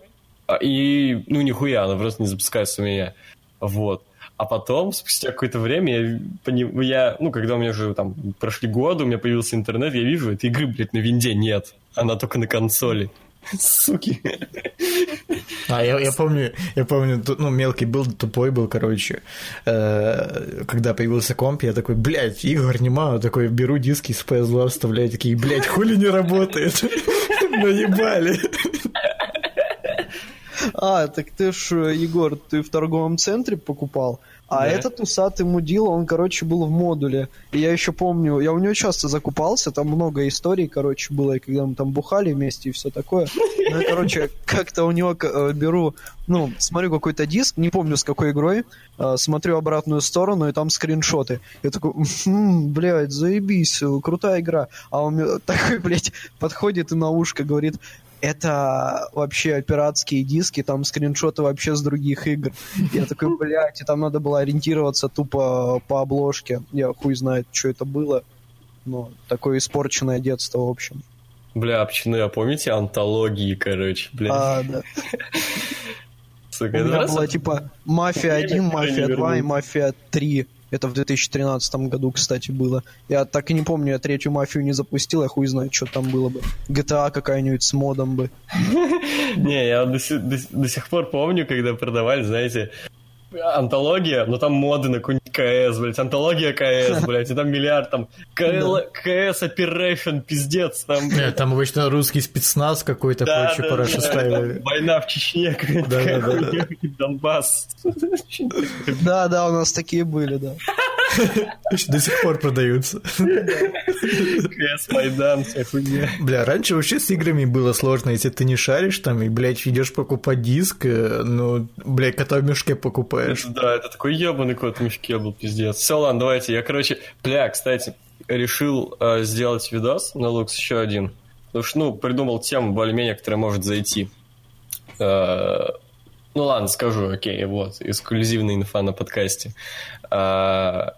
а, И, ну, нихуя, она просто не запускается у меня. Вот. А потом, спустя какое-то время, я, я, ну, когда у меня уже там прошли годы, у меня появился интернет, я вижу, этой игры, блядь, на винде нет. Она только на консоли. Суки. А, я, я помню, я помню, тут, ну, мелкий был, тупой был, короче. Э, когда появился комп, я такой, блядь, игр нема, такой, беру диски с PS2, вставляю, такие, блядь, хули не работает? Наебали. А, так ты ж, э, Егор, ты в торговом центре покупал, а Да. этот усатый мудил, он, короче, был в модуле. И я еще помню, я у него часто закупался, там много историй, короче, было, и когда мы там бухали вместе и все такое. Ну, я, короче, как-то у него э, беру, ну, смотрю какой-то диск, не помню с какой игрой, э, смотрю обратную сторону, и там скриншоты. Я такой, «Мгм, блядь, заебись, э, крутая игра. А он такой, блядь, подходит и на ушко говорит, это вообще пиратские диски, там скриншоты вообще с других игр. Я такой, блядь, и там надо было ориентироваться тупо по обложке. Я хуй знает, что это было. Ну, такое испорченное детство, в общем. Бля, пчины, а помните антологии, короче, блядь? А, да. Сука, У меня была типа Мафия 1, никогда не Мафия 2 и. Мафия 3. Это в 2013 году, кстати, было. Я так и не помню, я третью мафию не запустил, я хуй знает, что там было бы. GTA какая-нибудь с модом бы. Не, я до сих пор помню, когда продавали, знаете, антология, но там моды на какой-нибудь КС, блядь, антология КС, блядь, и там миллиард, там КС Operation, пиздец, там, блядь, Там обычно русский спецназ какой-то параша да, ставили. Война в Чечне, какая-то Донбасс. Да, да, у нас такие были, да. До сих пор продаются. КС, Майдан, вся хуйня. Бля, раньше вообще с играми было сложно, если ты не шаришь там и, блядь, идешь покупать диск, э, ну, блядь, кота в мешке покупаешь. Да, это такой ебаный кот в мешке был, пиздец. Все, ладно, давайте. Я, короче, бля, кстати, решил э, сделать видос на Лукс еще один. Потому что, ну, придумал тему более-менее, которая может зайти. Э, ну ладно, скажу, окей, вот, эксклюзивная инфа на подкасте. Э,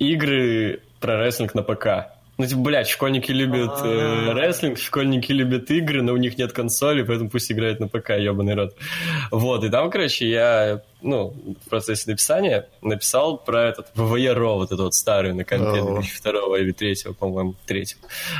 игры про рестлинг на ПК. Ну, типа, блядь, школьники любят э, рестлинг, школьники любят игры, но у них нет консоли, поэтому пусть играют на ПК, ебаный рот. Вот, и там, короче, я, ну, в процессе написания написал про этот ВВЕ РО, вот этот вот старый на компе О. 2002 или 3, по-моему, 3.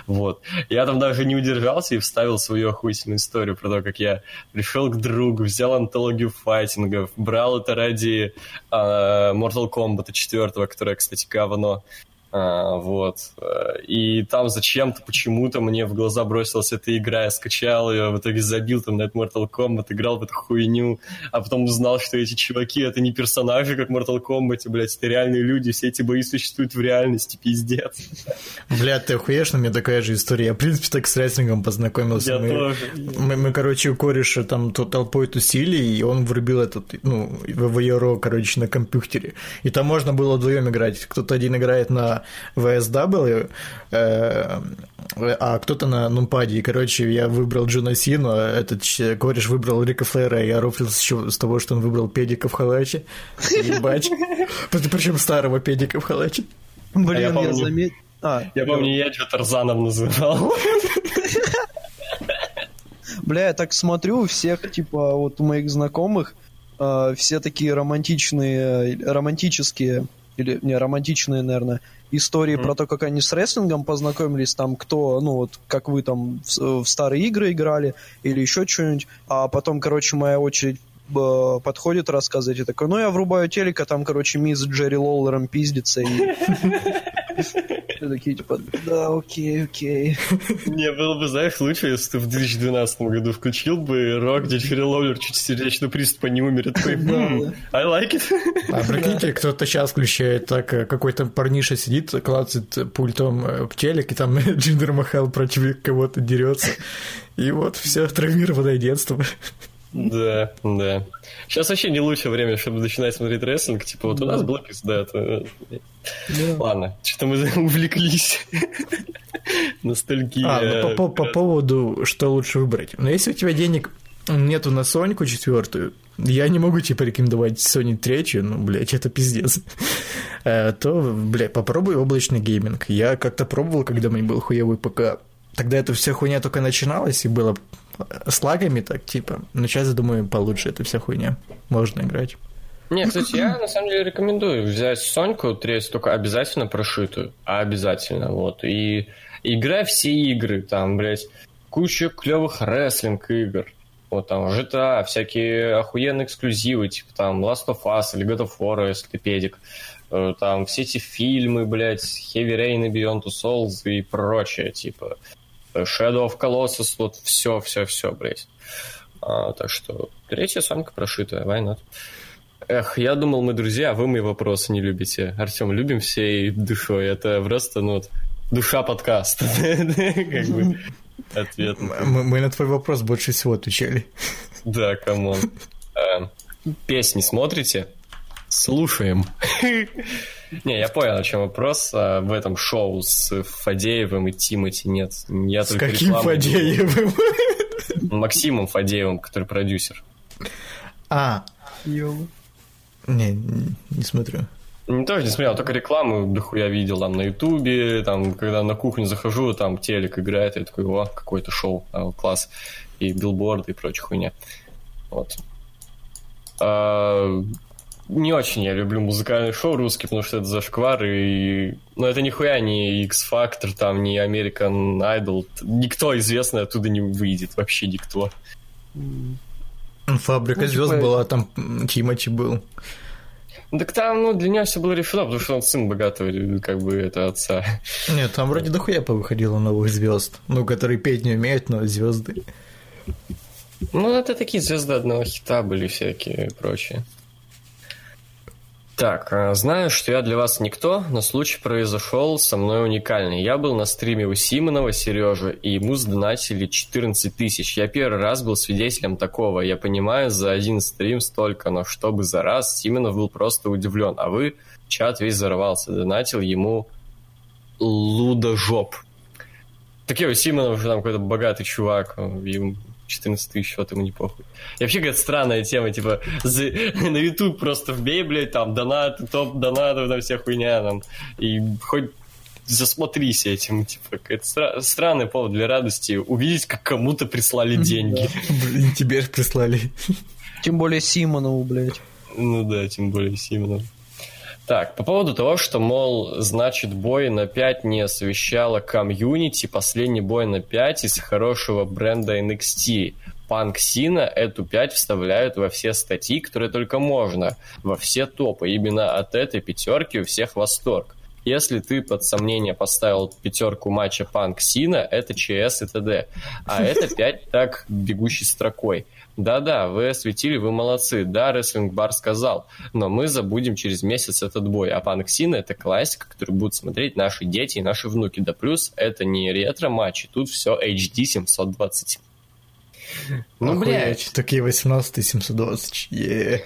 Вот. Я там даже не удержался и вставил свою охуительную историю про то, как я пришел к другу, взял антологию файтингов, брал это ради а, Mortal Kombat 4, которая, кстати, говно. А, вот. Э, И там зачем-то, почему-то мне в глаза бросилась эта игра, я скачал ее, в итоге забил там на этот Mortal Kombat, играл в эту хуйню, а потом узнал, что эти чуваки это не персонажи, как в Mortal Kombat, блядь, это реальные люди, все эти бои существуют в реальности, пиздец. Бля, ты охуешь, но у меня такая же история. Я, в принципе, так с рестлингом познакомился. Я Мы- тоже. Мы, мы, короче, у кореша там то- толпой тусили, и он врубил этот, ну, ВВЕРО, короче, на компьютере. И там можно было вдвоем играть. Кто-то один играет на VSW, э, а кто-то на нумпаде. И, короче, я выбрал Джона Сину, а этот кореш выбрал Рика Флэра, и я рофлился еще с того, что он выбрал педика в халаче. Ебать. Причем старого педика в халаче. Блин, я я, помню. заметил... А, Я помню, я что Тарзаном называл. Бля, я так смотрю, у всех, типа, вот у моих знакомых, э, все такие романтичные, э, романтические, или не романтичные, наверное, истории про то, как они с рестлингом познакомились, там, кто, ну, вот, как вы там в, в старые игры играли, или еще что-нибудь, а потом, короче, моя очередь э, подходит рассказывать, и такой, ну, я врубаю телек, а там, короче, мисс Джерри Лоулером пиздится, и... Все такие, типа, да, окей, окей. Не, было бы, знаешь, лучше, если ты в 2012 году включил бы рок, где Джерри Лоулер чуть сердечного приступа не умер, и такой, «Хм, I like it. А прикиньте, кто-то сейчас включает так, э, какой-то парниша сидит, клацает пультом э, в телек, и там Джиндер Махал против кого-то дерется. И вот все травмированное детство. Да, да. Сейчас вообще не лучшее время, чтобы начинать смотреть рестлинг. Типа, вот у нас было пиздато. Ладно, что-то мы увлеклись. Ностальгия. А, ну, по, по- по поводу, что лучше выбрать. Но если у тебя денег нету на Соньку четвертую, я не могу тебе порекомендовать Sony третью, ну, блядь, это пиздец. Э, То, блядь, попробуй облачный гейминг. Я как-то пробовал, когда меня был хуевый ПК. Тогда эта вся хуйня только начиналась, и было с лагами так, типа. Но сейчас, думаю, получше эта вся хуйня. Можно играть. Не, кстати, я на самом деле рекомендую взять Соньку третью, только обязательно прошитую. А обязательно, вот. И играй все игры, там, блядь, куча клевых рестлинг игр. Вот там GTA, всякие охуенные эксклюзивы, типа там Last of Us или God of War, если ты педик. Э, Там все эти фильмы, блядь, Heavy Rain и Beyond Two Souls и прочее, типа Shadow of Colossus, вот все, все, все, блядь. А, так что третья Сонька прошитая, why not? Эх, я думал, мы друзья, а вы мои вопросы не любите. Артем, любим всей душой. Это просто, ну, вот, душа подкаста. Как бы ответ. Мы, на твой вопрос больше всего отвечали. Да, come on. Э, Песни смотрите? Слушаем. Не, я понял, о чем вопрос. А, В этом шоу с Фадеевым и Тимати нет. Я С только каким. Фадеевым? Максимом Фадеевым, который продюсер. А, Ёлы. не, не, смотрю. Не тоже не смотрел, только рекламу дохуя видел там на Ютубе, там, когда на кухню захожу, там телек играет, я такой, о, какое-то шоу, а, класс, и билборды и прочая хуйня. Вот. А, не очень я люблю музыкальные шоу русские, потому что это зашквар, и... Ну, это нихуя не X-Factor, там, не American Idol. Никто известный оттуда не выйдет, вообще никто. Фабрика Ну, звезд типа- была, там Тимати был. Так там, ну, для него все было решено, потому что он сын богатого, как бы, это отца. Нет, там вроде дохуя повыходило новых звезд. Ну, которые петь не умеют, но звезды. Ну, это такие звезды одного хита были всякие и прочие. Так, а, знаю, что я для вас никто, но случай произошел со мной уникальный. Я был на стриме у Симонова Сережи, и ему сдонатили 14 тысяч. Я первый раз был свидетелем такого. Я понимаю, за один стрим столько, но чтобы за раз, Симонов был просто удивлен. А вы, чат весь взорвался, донатил ему лудожоп. Так я, Симонов уже там какой-то богатый чувак, ему 14 тысяч, вот ему не похуй. И вообще какая-то странная тема, типа, за- на YouTube просто вбей, блядь, там, донаты, топ донатов, там вся хуйня, там, и хоть засмотрись этим, типа, какой-то стра- странный повод для радости увидеть, как кому-то прислали деньги. Блин, тебе же прислали. Тем более Симонову, блядь. Ну да, тем более Симонов. Так, по поводу того, что, мол, значит, бой на 5 не освещала комьюнити, последний бой на 5 из хорошего бренда NXT. Панк Сина эту 5 вставляют во все статьи, которые только можно, во все топы. Именно от этой пятерки у всех восторг. Если ты под сомнение поставил пятерку матча Панк Сина, это ЧС и т.д. А это 5 так бегущей строкой. Да-да, вы осветили, вы молодцы. Да, Рестлинг Бар сказал, но мы забудем через месяц этот бой. А Панк Сина это классика, которую будут смотреть наши дети и наши внуки. Да плюс это не ретро-матчи, тут все HD 720. Ну, блядь, Такие HD 720. Е.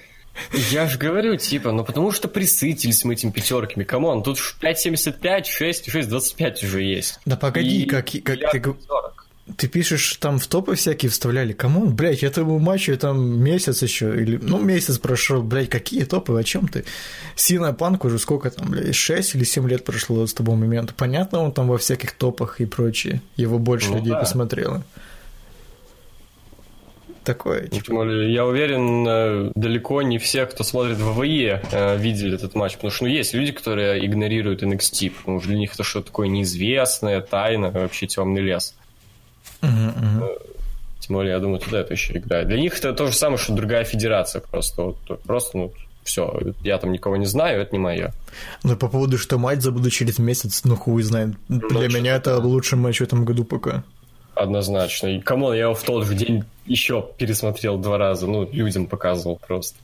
я же говорю, типа, ну потому что присытились мы этими пятерками. Come on, тут ж 5.75, 6, 6.25 уже есть. Да погоди, И как, как ты, г- 40. Ты пишешь, там в топы всякие вставляли. Кому? Блять, этому матчу там месяц еще, или, ну, месяц прошел, блять, какие топы, о чем ты? Сина Панк уже сколько там, блядь, 6 или 7 лет прошло с того момента. Понятно, он там во всяких топах и прочее. Его больше Ну людей да. посмотрело. Такое, Ну, типа, Тем более, я уверен, э, далеко не все, кто смотрит ВВЕ, э, видели этот матч. Потому что ну, есть люди, которые игнорируют NXT, потому что для них это что-то такое неизвестное, тайна, вообще темный лес. Мгм. Тем более, я думаю, туда это еще играет. Для них это то же самое, что другая федерация просто. Вот, просто, ну, все, я там никого не знаю, это не мое. Ну, по поводу, что матч забуду через месяц, ну, хуй знает. Для что-то меня это лучший матч в этом году пока. Однозначно. И, come on, я его в тот же день еще пересмотрел два раза. Ну, людям показывал просто.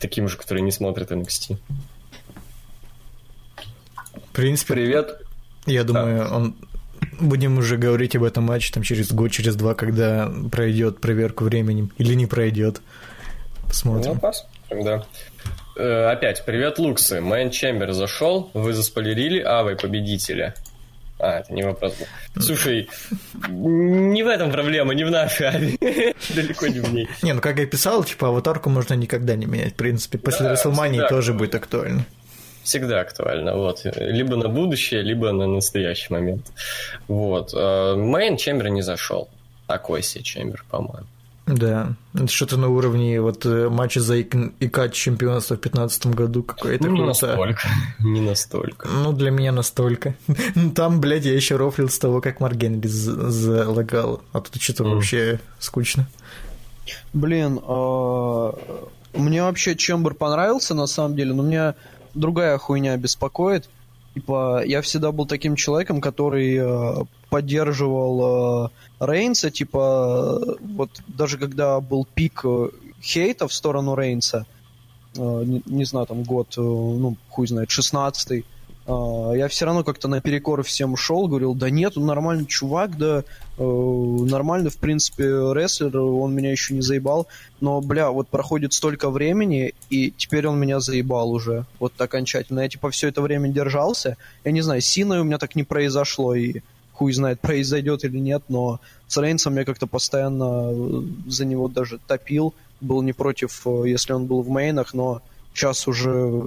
Таким же, которые не смотрят NXT. В принципе, Привет. Я думаю, он будем уже говорить об этом матче там через год, через два, когда пройдет проверку временем или не пройдет. Ну, Посмотрим. посмотрим, да. Э, опять, привет, Луксы. Мэн Чембер зашел, вы заспойлерили Авой победителя. А, это не вопрос был. Слушай, не в этом проблема, не в нашей Аве. Далеко не в ней. Не, ну как я писал, типа аватарку можно никогда не менять. В принципе, после Да, Расселмании всегда. тоже будет актуально. Всегда актуально, вот. Либо на будущее, либо на настоящий момент. Вот. Э, Мейн Чембер не зашел. Такой себе Чембер, по-моему. Да, это что-то на уровне вот э, матча за ик- ИК чемпионства в 2015 году какое-то Ну, не круто. настолько. Не настолько. Ну, для меня настолько. Ну, Там, блядь, я еще рофлил с того, как Марк Генри залагал. А тут что-то Мгм. вообще скучно. Блин, а, мне вообще Чембер понравился, на самом деле, но меня другая хуйня беспокоит. Типа, я всегда был таким человеком, который э, поддерживал э, Рейнса, типа, вот даже когда был пик э, хейта в сторону Рейнса, э, не, не знаю, там год, э, ну, хуй знает, 16-й, э, я все равно как-то наперекор всем шел, говорил, да нет, он нормальный чувак, да, э, нормально, в принципе, рестлер, он меня еще не заебал, но, бля, вот проходит столько времени, и теперь он меня заебал уже, вот окончательно. Я, типа, все это время держался, я не знаю, с Синой у меня так не произошло, и хуй знает, произойдет или нет, но с Рейнсом я как-то постоянно э, за него даже топил, был не против, э, если он был в main ах, но сейчас уже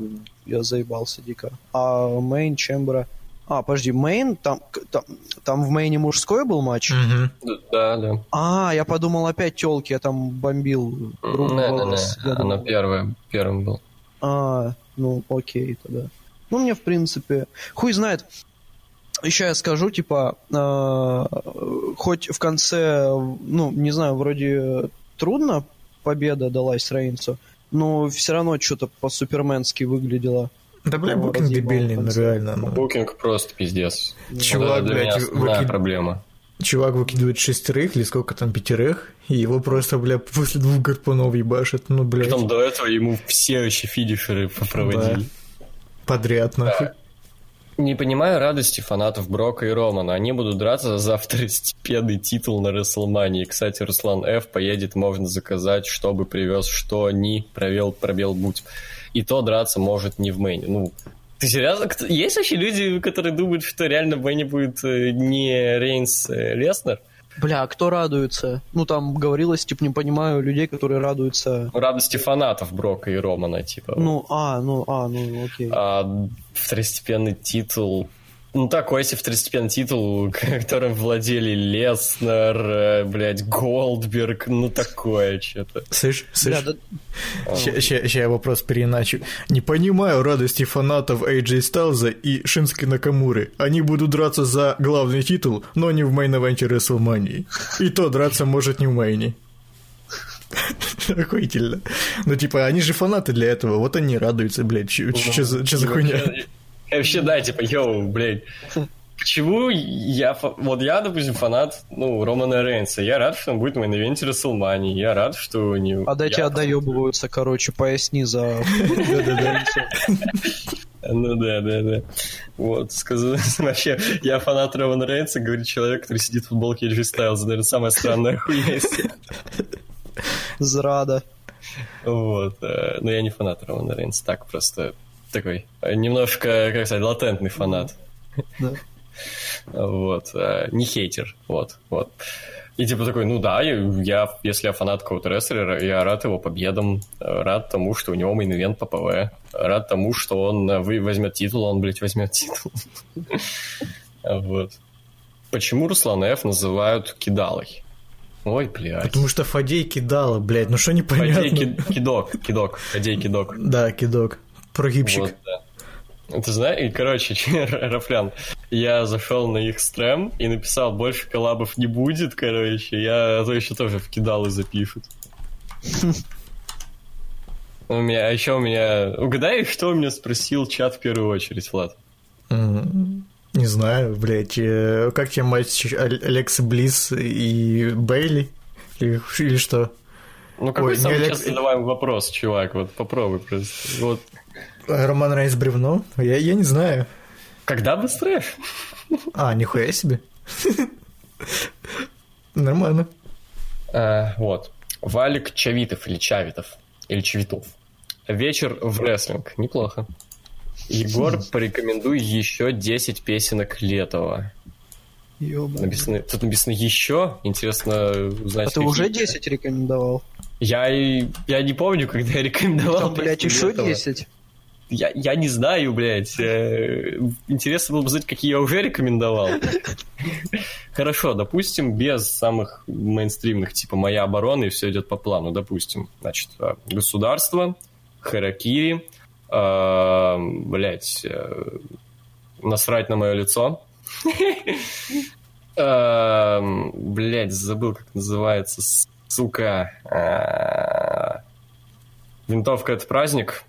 я заебался дико. А main Chamber а... А, подожди, main, там, там, там в main е мужской был матч? Да, да. А, я подумал опять телки, я там бомбил Не, не, не. Оно первое, первым был. А, ну окей тогда. Ну, мне, в принципе, хуй знает. Еще я скажу, типа, э, хоть в конце, ну, не знаю, вроде трудно победа далась Рейнсу, но все равно что-то по-суперменски выглядело. Да, бля, букинг дебильный, ну реально. ну. Букинг просто пиздец. Чувак, для блядь, выкид- проблема. Чувак выкидывает шестерых или сколько там, пятерых, и его просто, бля, после двух гарпунов ебашит, ну, блядь, Потом до этого ему все вообще финишеры попроводили. подряд, нахуй. Не понимаю радости фанатов Брока и Романа. Они будут драться за второстепенный титул на Расселмании. Кстати, Руслан Ф. поедет, можно заказать, чтобы привез, что ни провел, пробел будь. И то драться может не в мейне. Ну, ты серьезно? Есть вообще люди, которые думают, что реально в мейне будет э, не Рейнс э, Леснер? Бля, а кто радуется? Ну, там говорилось, типа, не понимаю людей, которые радуются. Радости фанатов Брока и Романа, типа. Ну, а, ну, а, ну, окей. А второстепенный титул... Ну, такой себе второстепенный титул, которым владели Леснер, э, блядь, Голдберг, ну, такое что-то. Слышь, слышь, Бля, да- Сейчас я вопрос переиначу. Не понимаю радости фанатов AJ Стайлза и Шинске Накамуры. Они будут драться за главный титул, но не в main event е WrestleMania. И то драться может не в main е. Охуительно. Ну, типа, они же фанаты для этого, вот они радуются, блядь. Что за чё за хуйня? Вообще, Вообще, да, типа, yo, блядь. Почему я, вот я, допустим, фанат, ну, Романа Рейнса, я рад, что он будет в main event е Рестлмании, я рад, что него... А до я- тебя доебываются, короче, поясни за... Ну да, да, да. Вот, скажу, вообще, я фанат Романа Рейнса, говорит человек, который сидит в футболке AJ Styles, наверное, самая странная хуйня из. Зрада. Вот, э, но я не фанат Романа Рейнса, так просто такой, э, немножко, как сказать, латентный фанат. Да. Вот, э, не хейтер, вот, вот. И типа такой, ну да, я, если я фанат какого-то рестлера, я рад его победам, э, рад тому, что у него main event PPV, рад тому, что он вы- возьмет титул, он, блядь, возьмет титул. Вот. Почему Руслан Ф. называют кидалой? Ой, блядь. Потому что Фадей кидала, блядь, ну что Фадей непонятно. ки- кидок, кидок, Фадей кидок. Да, кидок. Прогибчик. Вот, да. Ты знаешь, и, короче, Рафлян, я зашел на их стрем и написал, больше коллабов не будет, короче, я а то еще тоже вкидал и запишут. У меня, а еще у меня... Угадай, что у меня спросил чат в первую очередь, Влад? Не знаю, блядь. э, Как тебе матч Алекса Близ и Бейли? Или, или что? Ну, какой Ой, самый часто задаваемый вопрос, чувак? Вот попробуй просто. Вот. Роман Рейнс бревно? Я, я не знаю. Когда быстрее? А, нихуя себе. Нормально. А, вот. Валик Чавитов или Чавитов. Или Чавитов. Вечер в рестлинг. Неплохо. Егор, порекомендуй еще 10 песенок Летова. Написано, тут написано еще. Интересно узнать. А ты уже какие. 10 рекомендовал? Я, я не помню, когда я рекомендовал. Там, блядь, еще Летова. 10? Я, я не знаю, блядь. Э, Интересно было бы знать, какие я уже рекомендовал. Хорошо, допустим, без самых мейнстримных, типа «Моя оборона» и все идет по плану. Допустим, значит, э, государство, Харакири, э, блядь, э, насрать на мое лицо. Блядь, забыл, как называется, сука. Винтовка — это праздник.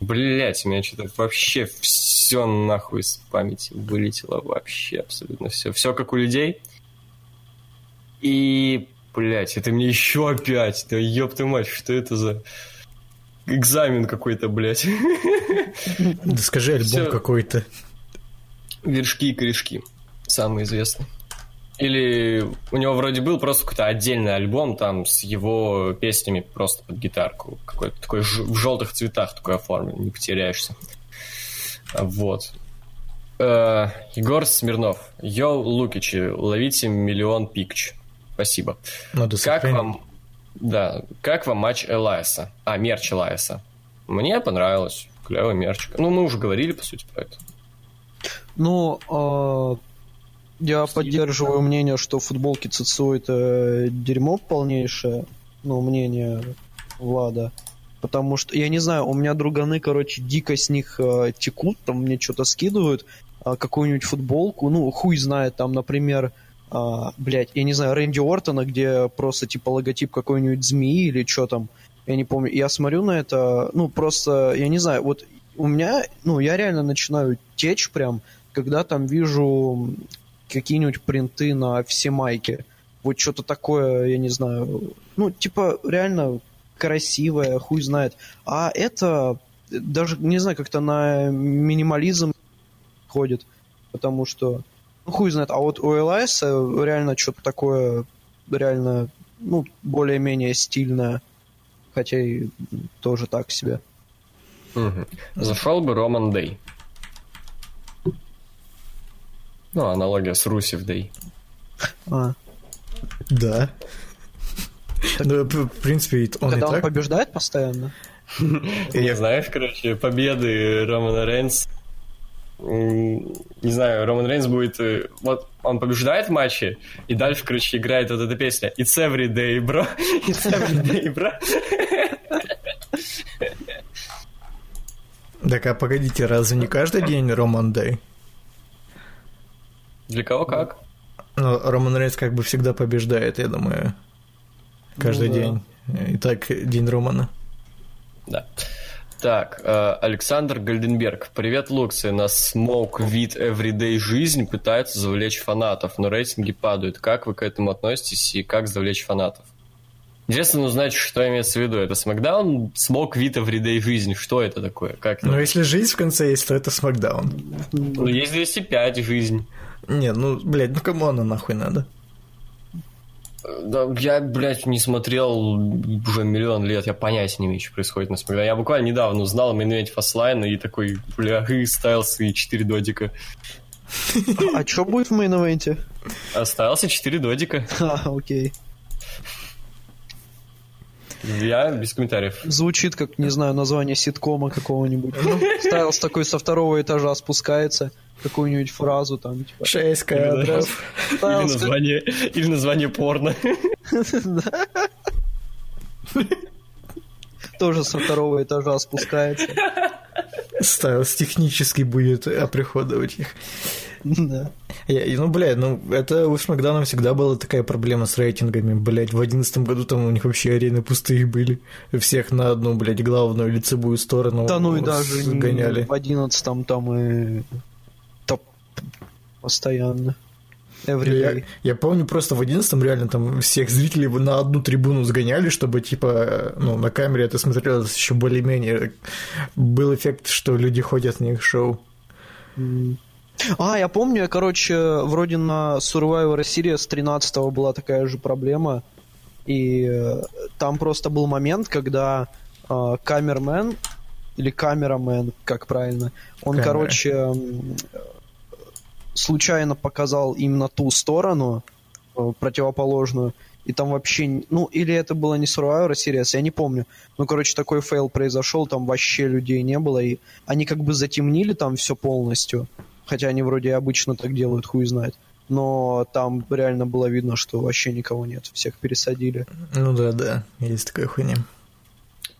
Блять, у меня что-то вообще все нахуй из памяти вылетело вообще абсолютно все. Все как у людей. И, блять, это мне еще опять. Да ёб твою мать, что это за экзамен какой-то, блядь. Да скажи альбом какой-то. Вершки и корешки. Самый известный. Или у него вроде был просто какой-то отдельный альбом там с его песнями просто под гитарку. Какой-то такой ж- в желтых цветах такой оформлен, не потеряешься. А Вот. Э, Егор Смирнов. Йоу, Лукичи, ловите миллион пикч. Спасибо. Надо Как сохранить. вам... Да, как вам матч Элайса? А, мерч Элайса. Мне понравилось. Клевый мерч. Ну, мы уже говорили, по сути, про это. Ну, я поддерживаю мнение, что футболки ЦЦУ это дерьмо полнейшее. Ну, мнение Влада. Потому что, я не знаю, у меня друганы, короче, дико с них э, текут, там мне что-то скидывают, а, какую-нибудь футболку, ну, хуй знает, там, например, а, блядь, я не знаю, Рэнди Ортона, где просто, типа, логотип какой-нибудь змеи или что там, я не помню. Я смотрю на это, ну, просто, я не знаю, вот у меня, ну, я реально начинаю течь прям, когда там вижу какие-нибудь принты на все майки. Вот что-то такое, я не знаю, ну, типа, реально красивое, хуй знает. А это даже, не знаю, как-то на минимализм ходит, потому что, ну, хуй знает. А вот у Элайса реально что-то такое, реально, ну, более-менее стильное, хотя и тоже так себе. Мгм. Зашел бы Роман Дэй. Ну, аналогия с Русев Дэй. А, Да. Ну, в принципе, он и когда он побеждает постоянно? Не знаешь, короче, победы Романа Рейнс. Не знаю, Роман Рейнс будет... э, Вот он побеждает в матче, и дальше, короче, играет вот эта песня It's every day, bro. It's every day, bro. Так, а погодите, разве не каждый день Роман Дэй? Для кого как? Ну, Роман Рейнс как бы всегда побеждает, я думаю. Каждый Ну да. день. Итак, день Романа. Да. Так, э, Александр Гальденберг. Привет, Луксы. На Smoke With Everyday жизнь пытаются завлечь фанатов, но рейтинги падают. Как вы к этому относитесь и как завлечь фанатов? Интересно узнать, что имеется в виду. Это Смакдаун, Smoke With Everyday жизнь. Что это такое? Как это? Но если жизнь в конце есть, то это Смакдаун. Ну, есть 205 жизнь. Не, ну, блядь, ну кому она нахуй надо? Да, я, блядь, не смотрел уже миллион лет, я понятия не имею, что происходит на Смакдауне. Я буквально недавно узнал Медведь Фаслайн и такой, бля, и ставился и 4 додика. А что будет в мейн-эвенте? Остался 4 додика. А, окей. Я без комментариев. Звучит как, не знаю, название ситкома какого-нибудь. Стайлс такой со второго этажа спускается, какую-нибудь фразу там, типа. Шесть кадров. Или название, или название порно. тоже со второго этажа спускается. Стайлс технически будет оприходовать их. Да. Я- ну, блядь, ну, это у Смакдауна всегда была такая проблема с рейтингами, блядь. В одиннадцатом году там у них вообще арены пустые были. Всех на одну, блядь, главную лицевую сторону Да ну и даже не гоняли. в одиннадцатом там и топ постоянно. Я, я помню, просто в одиннадцатом реально там всех зрителей на одну трибуну сгоняли, чтобы, типа, ну, на камере это смотрелось еще более-менее. Был эффект, что люди ходят на их шоу. А, я помню, я, короче, вроде на Survivor Series 13 была такая же проблема. И э, там просто был момент, когда э, камермен, или камерамен, как правильно, он, Камера. короче, м, случайно показал именно ту сторону, э, противоположную, и там вообще, ну, или это было не Survivor Series, я не помню. Ну, короче, такой fail произошел, там вообще людей не было, и они как бы затемнили там все полностью, хотя они вроде обычно так делают, хуй знает. Но там реально было видно, что вообще никого нет, всех пересадили. Ну да, да, есть такая хуйня.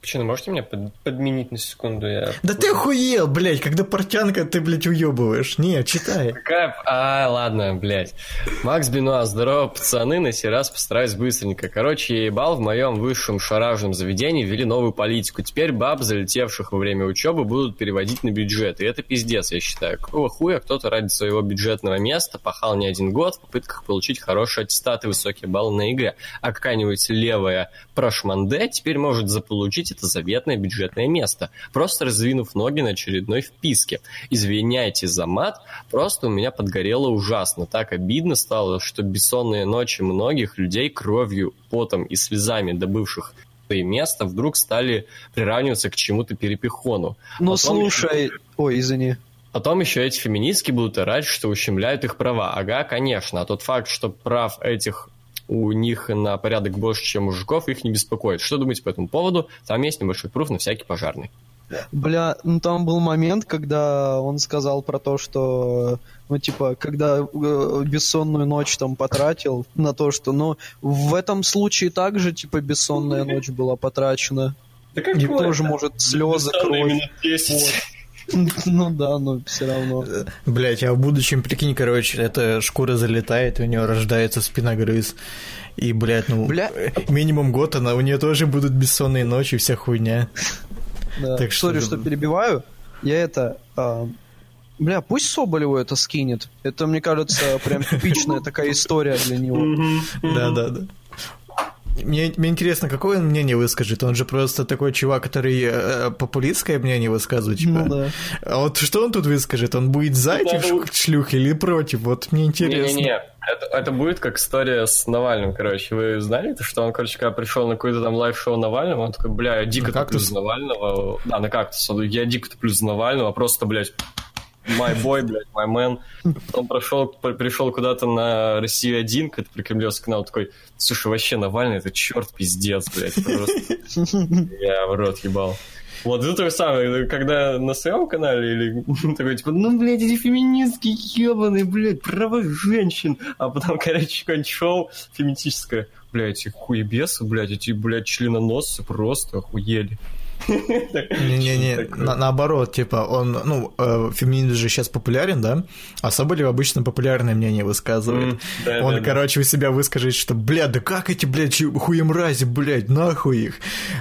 Почему, можете меня под- подменить на секунду? Я... Да ты охуел, блядь, когда портянка ты, блядь, уебываешь. Не, читай. Какая... А, ладно, блядь. Макс Бенуа, здорово, пацаны, на сей раз постараюсь быстренько. Короче, я ебал в моем высшем шаражном заведении ввели новую политику. Теперь баб, залетевших во время учебы, будут переводить на бюджет. И это пиздец, я считаю. Какого хуя кто-то ради своего бюджетного места пахал не один год в попытках получить хорошие аттестаты, высокие баллы на игре. А какая-нибудь левая прошманде теперь может заполучить это заветное бюджетное место, просто раздвинув ноги на очередной вписке. Извиняйте за мат, просто у меня подгорело ужасно. Так обидно стало, что бессонные ночи многих людей кровью, потом и слезами добывших свои места вдруг стали приравниваться к чему-то перепихону. Ну, Потом- слушай... Ой, извини. Потом еще эти феминистки будут орать, что ущемляют их права. Ага, конечно. А тот факт, что прав этих у них на порядок больше, чем мужиков, их не беспокоит. Что думаете по этому поводу? Там есть небольшой пруф на всякий пожарный. Бля, ну там был момент, когда он сказал про то, что, ну, типа, когда э, бессонную ночь там потратил на то, что, ну, в этом случае также, типа, бессонная ночь была потрачена. Да как И тоже, может, слезы, кровь. Ну да, но все равно. Блять, а в будущем, прикинь, короче, эта шкура залетает, и у нее рождается спиногрыз. И, блядь, ну, Бля. минимум год она, у нее тоже будут бессонные ночи, вся хуйня. Да. Так что Сори, же- что перебиваю. Я это... а, Бля, пусть Соболеву это скинет. Это, мне кажется, прям типичная такая история для него. Да, да, да. Мне, мне интересно, какое он мнение выскажет? Он же просто такой чувак, который э, популистское мнение высказывает. Типа. Ну да. А вот что он тут выскажет? Он будет за этих надо- ш- шлюх или против? Вот мне интересно. Не-не-не, это, это будет как история с Навальным, короче. Вы знали что он, короче, когда пришел на какое-то там live шоу Навального, он такой, бля, я дико На за Навального. Да, на кактус. Я дико топлю за Навального, просто, блядь, my boy, блядь, my man. Он прошел, при- пришел куда-то на Россию один, какой-то прикремлевский канал, такой, слушай, вообще Навальный, это черт пиздец, блядь, просто. Я в рот ебал. Вот это то же самое, когда на своем канале или такой, типа, ну, блядь, эти феминистки ебаные, блядь, права женщин. А потом, короче, какое-нибудь шоу феминистическое. Блядь, эти хуебесы, блядь, эти, блядь, членоносцы просто охуели. Не-не-не, Такое. на- наоборот, типа, он, ну, э, феминизм же сейчас популярен, да? А Соболев обычно популярное мнение высказывает. Да, он, да, да. короче, у себя выскажет, что, бля, да как эти, блядь, чу- хуемрази, блядь, нахуй их.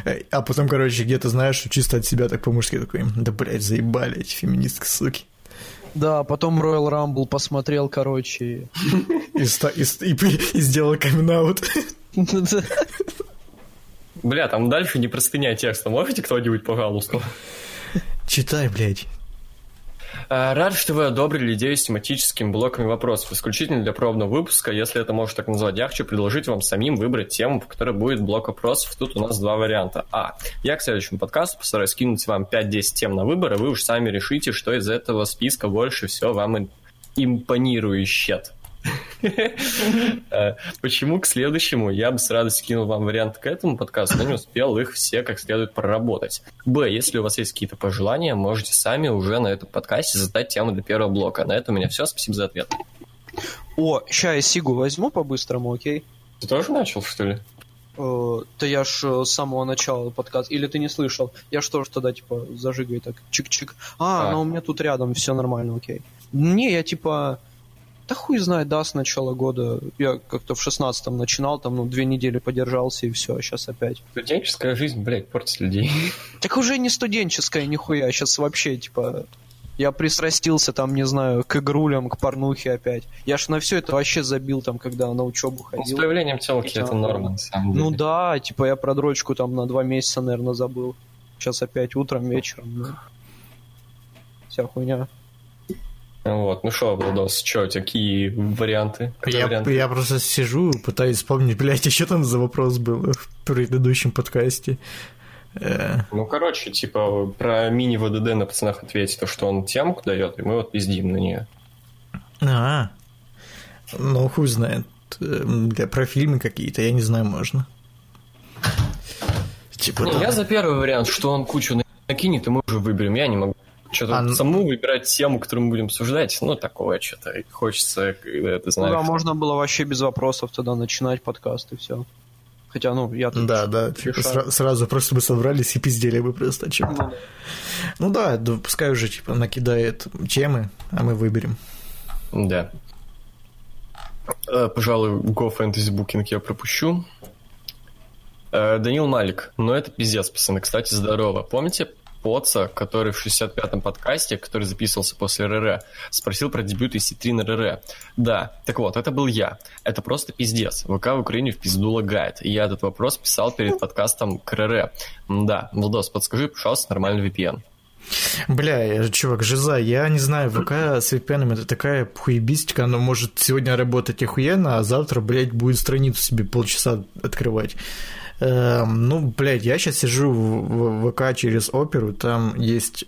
Э, А потом, короче, где-то, знаешь, чисто от себя так по-мужски такой, да, блядь, заебали эти феминистки, суки. Да, потом Royal Rumble посмотрел, короче. И, ста- и, и, и сделал камин-аут. Бля, там дальше не простыня текста. Можете кто-нибудь, пожалуйста? Читай, блядь. А, Рад, что вы одобрили идею с тематическими блоками вопросов, исключительно для пробного выпуска, если это можно так назвать. Я хочу предложить вам самим выбрать тему, по которой будет блок вопросов. Тут у нас два варианта. А. Я к следующему подкасту постараюсь скинуть вам 5-10 тем на выбор, и вы уж сами решите, что из этого списка больше всего вам им- импонирует. Э, Почему к следующему я бы с радостью кинул вам вариант к этому подкасту, но не успел их все как следует проработать. Б, если у вас есть какие-то пожелания, можете сами уже на этом подкасте задать тему для первого блока. На этом у меня все. Спасибо за ответ. О, ща я Сигу возьму по-быстрому, окей? Ты тоже начал, что ли? Э, Да я ж э, с самого начала подкаст. Или ты не слышал? Я ж тоже тогда, типа, зажигай так, чик-чик. А, А. у меня тут рядом, все нормально, окей. Не, я типа... Да хуй знает, да, с начала года. Я как-то в шестнадцатом начинал, там, ну, две недели подержался, и все, а сейчас опять. Студенческая жизнь, блядь, портит людей. Так уже не студенческая, нихуя, сейчас вообще, типа... Я пристрастился, там, не знаю, к игрулям, к порнухе опять. Я ж на все это вообще забил, там, когда на учебу Ну, С ходил. появлением телки это норма, на самом деле. Ну да, типа я про дрочку там на два месяца, наверное, забыл. Сейчас опять утром, вечером. Ну. Вся хуйня. Вот, ну что, Владос, что, какие варианты? Какие Я, варианты? я просто сижу, пытаюсь вспомнить, блядь, еще там за вопрос был в предыдущем подкасте. Э, Ну, короче, типа, про мини-ВДД на пацанах ответить, то, что он темку дает, и мы вот пиздим на нее. А, ну хуй знает. Э, Для про фильмы какие-то, я не знаю, можно. Типа Не, там- я за первый вариант, что он кучу на- накинет, и мы уже выберем. Я не могу что-то А, саму выбирать тему, которую мы будем обсуждать. Ну, такое что-то хочется, когда ты Ну знаешь. да, можно было вообще без вопросов тогда начинать подкаст и все. Хотя, ну, я тут... Да, да, типа сра- сразу просто бы собрались и пиздели бы просто о чем Ну да. Ну да, да, пускай уже типа накидает темы, а мы выберем. Да. Э, Пожалуй, Go Fantasy Booking я пропущу. Э, Данил Малик. Ну, это пиздец, пацаны. Кстати, здорово. Помните Поца, который в 65-м подкасте, который записывался после РР, спросил про дебют EC3 на РР? Да. Так вот, это был я. Это просто пиздец. ВК в Украине в пизду лагает. И я этот вопрос писал перед подкастом к РР. Да. Владос, подскажи, пожалуйста, нормальный VPN. Бля, я- чувак, жиза, я не знаю, ВК с VPN это такая хуебистика, она может сегодня работать охуенно, а завтра, блядь, будет страницу себе полчаса открывать. Эм, ну, блядь, я сейчас сижу в, ВК через оперу, там есть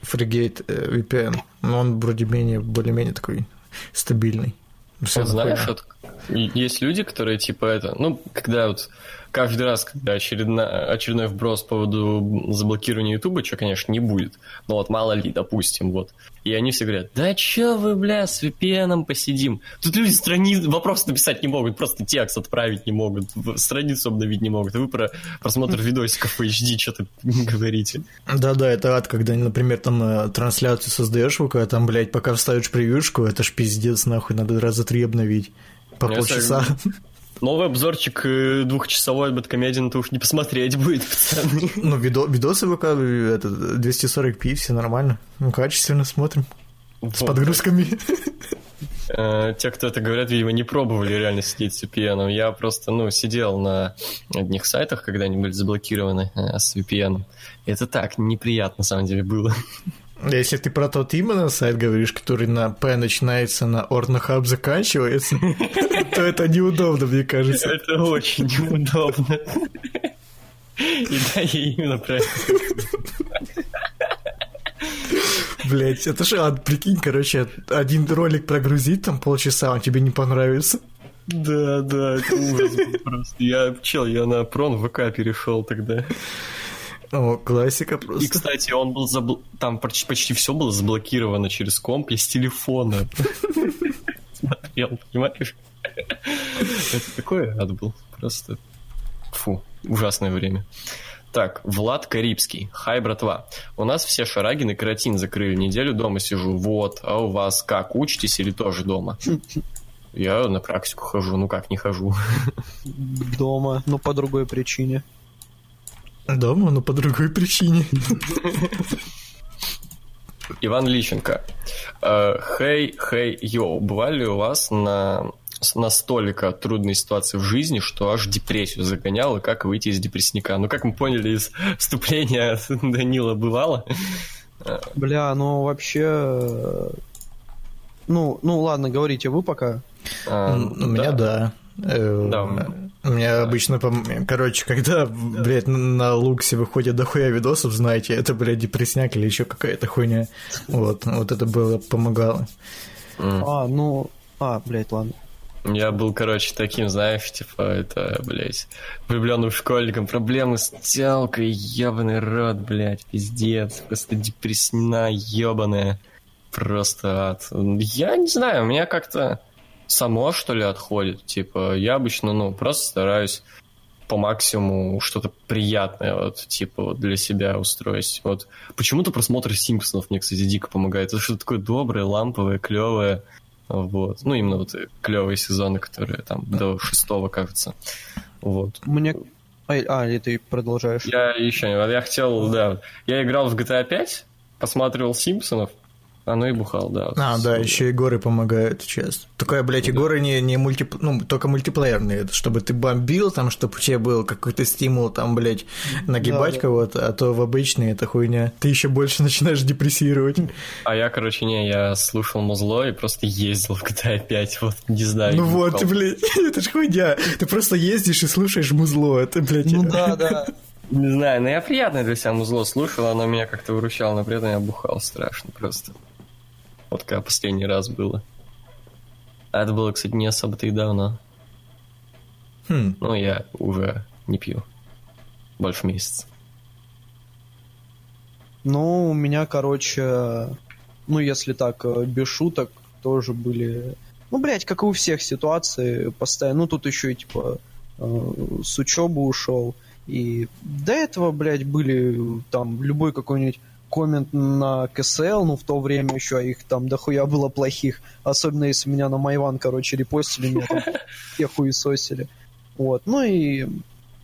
э, VPN, но он вроде менее, более-менее такой стабильный. Всё Вот знаешь, вот есть люди, которые типа это, ну, когда вот каждый раз, когда очередна- очередной вброс по поводу заблокирования Ютуба, что, конечно, не будет, но вот мало ли, допустим, вот, и они все говорят, да чё вы, бля, с VPN посидим? Тут люди страниц, вопрос написать не могут, просто текст отправить не могут, страницу обновить не могут, вы про просмотр видосиков в HD что-то говорите. Да-да, это ад, когда, например, там э, трансляцию создаешь ВК, там, блядь, пока вставишь превьюшку, это ж пиздец, нахуй, надо раза три обновить. По Я полчаса. Новый обзорчик э, двухчасовой Бэткомедиан, то уж не посмотреть будет, пацаны. Ну, видо- видосы э, это, 240p, все нормально. Ну, качественно смотрим. С Вот. подгрузками. Э, Те, кто это говорят, видимо, не пробовали реально сидеть с VPN. Я просто, ну, сидел на одних сайтах, когда они были заблокированы э, с VPN. Это так, неприятно, на самом деле, было. Если ты про тот именно сайт говоришь, который на П начинается, на Орнохаб заканчивается, то это неудобно, мне кажется. Это очень неудобно. И да, я именно про это. Блять, это же ад, прикинь, короче, один ролик прогрузить, там полчаса, он тебе не понравится. Да, да, это ужас просто. Я, чел, я на прон ВК перешел тогда. О, классика И, просто. кстати, он был забл... там почти, почти все было заблокировано через комп, я с телефона смотрел, понимаешь? Это такой ад был, просто фу, ужасное время. Так, Влад Карибский. Хай, братва. У нас все шараги на карантин закрыли. Неделю дома сижу. Вот. А у вас как? Учитесь или тоже дома? Я на практику хожу. Ну как, не хожу. Дома, но по другой причине. Дома, но по другой причине. Иван Личенко. Э, Хей, хей, йоу. Бывали ли у вас на настолько трудные ситуации в жизни, что аж депрессию загонял, и как выйти из депрессника? Ну, как мы поняли из вступления Данила, бывало? Бля, ну вообще... э, Ну, ну ладно, говорите вы пока. А, У меня да. Э, Да. У меня обычно, короче, когда, блядь, на Луксе выходит дохуя видосов, знаете, это, блядь, депресняк или еще какая-то хуйня. Вот, вот это было, помогало. А, ну... А, блядь, ладно. Я был, короче, таким, знаешь, типа, это, блядь, влюбленным школьником. Проблемы с телкой, ебаный рот, блядь, пиздец. Просто депрессна ебаная. Просто ад. Я не знаю, у меня как-то само, что ли, отходит. Типа, я обычно, ну, просто стараюсь по максимуму что-то приятное, вот, типа, вот для себя устроить. Вот почему-то просмотр Симпсонов мне, кстати, дико помогает. Это что-то такое доброе, ламповое, клевое. Вот. Ну, именно вот клевые сезоны, которые там до шестого, кажется. Вот. Мне... А, а, или ты продолжаешь? Я еще не... Я хотел, да... Я играл в GTA 5, посматривал Симпсонов, а ну и бухал, да. А, да, еще и горы помогают часто. Только, блядь, и горы не, не мульти... ну, только мультиплеерные, чтобы ты бомбил, там, чтобы у тебя был какой-то стимул, там, блядь, нагибать Да, да. кого-то, а то в обычные это хуйня. Ты еще больше начинаешь депрессировать. А я, короче, не, я слушал музло и просто ездил в GTA 5, вот, не знаю. Ну вот, бухал. блядь, это ж хуйня. Ты просто ездишь и слушааешь музло, это, блядь... Ну да, да. Не знаю, но я приятное для себя музло слушал, оно меня как-то выручало, но при этом я бухал страшно просто. Вот когда последний раз было. А это было, кстати, не особо-то и давно. Хм, Но я уже не пью. Больше месяца. Ну, у меня, короче, ну, если так, э, без шуток, тоже были... Ну, блядь, как и у всех ситуации, постоянно... Ну, тут еще и, типа, э, с учебы ушел. И до этого, блядь, были там любой какой-нибудь коммент на КСЛ, ну, в то время еще их там дохуя было плохих. Особенно если меня на Майван, короче, репостили, меня там все хуесосили. Вот, ну и...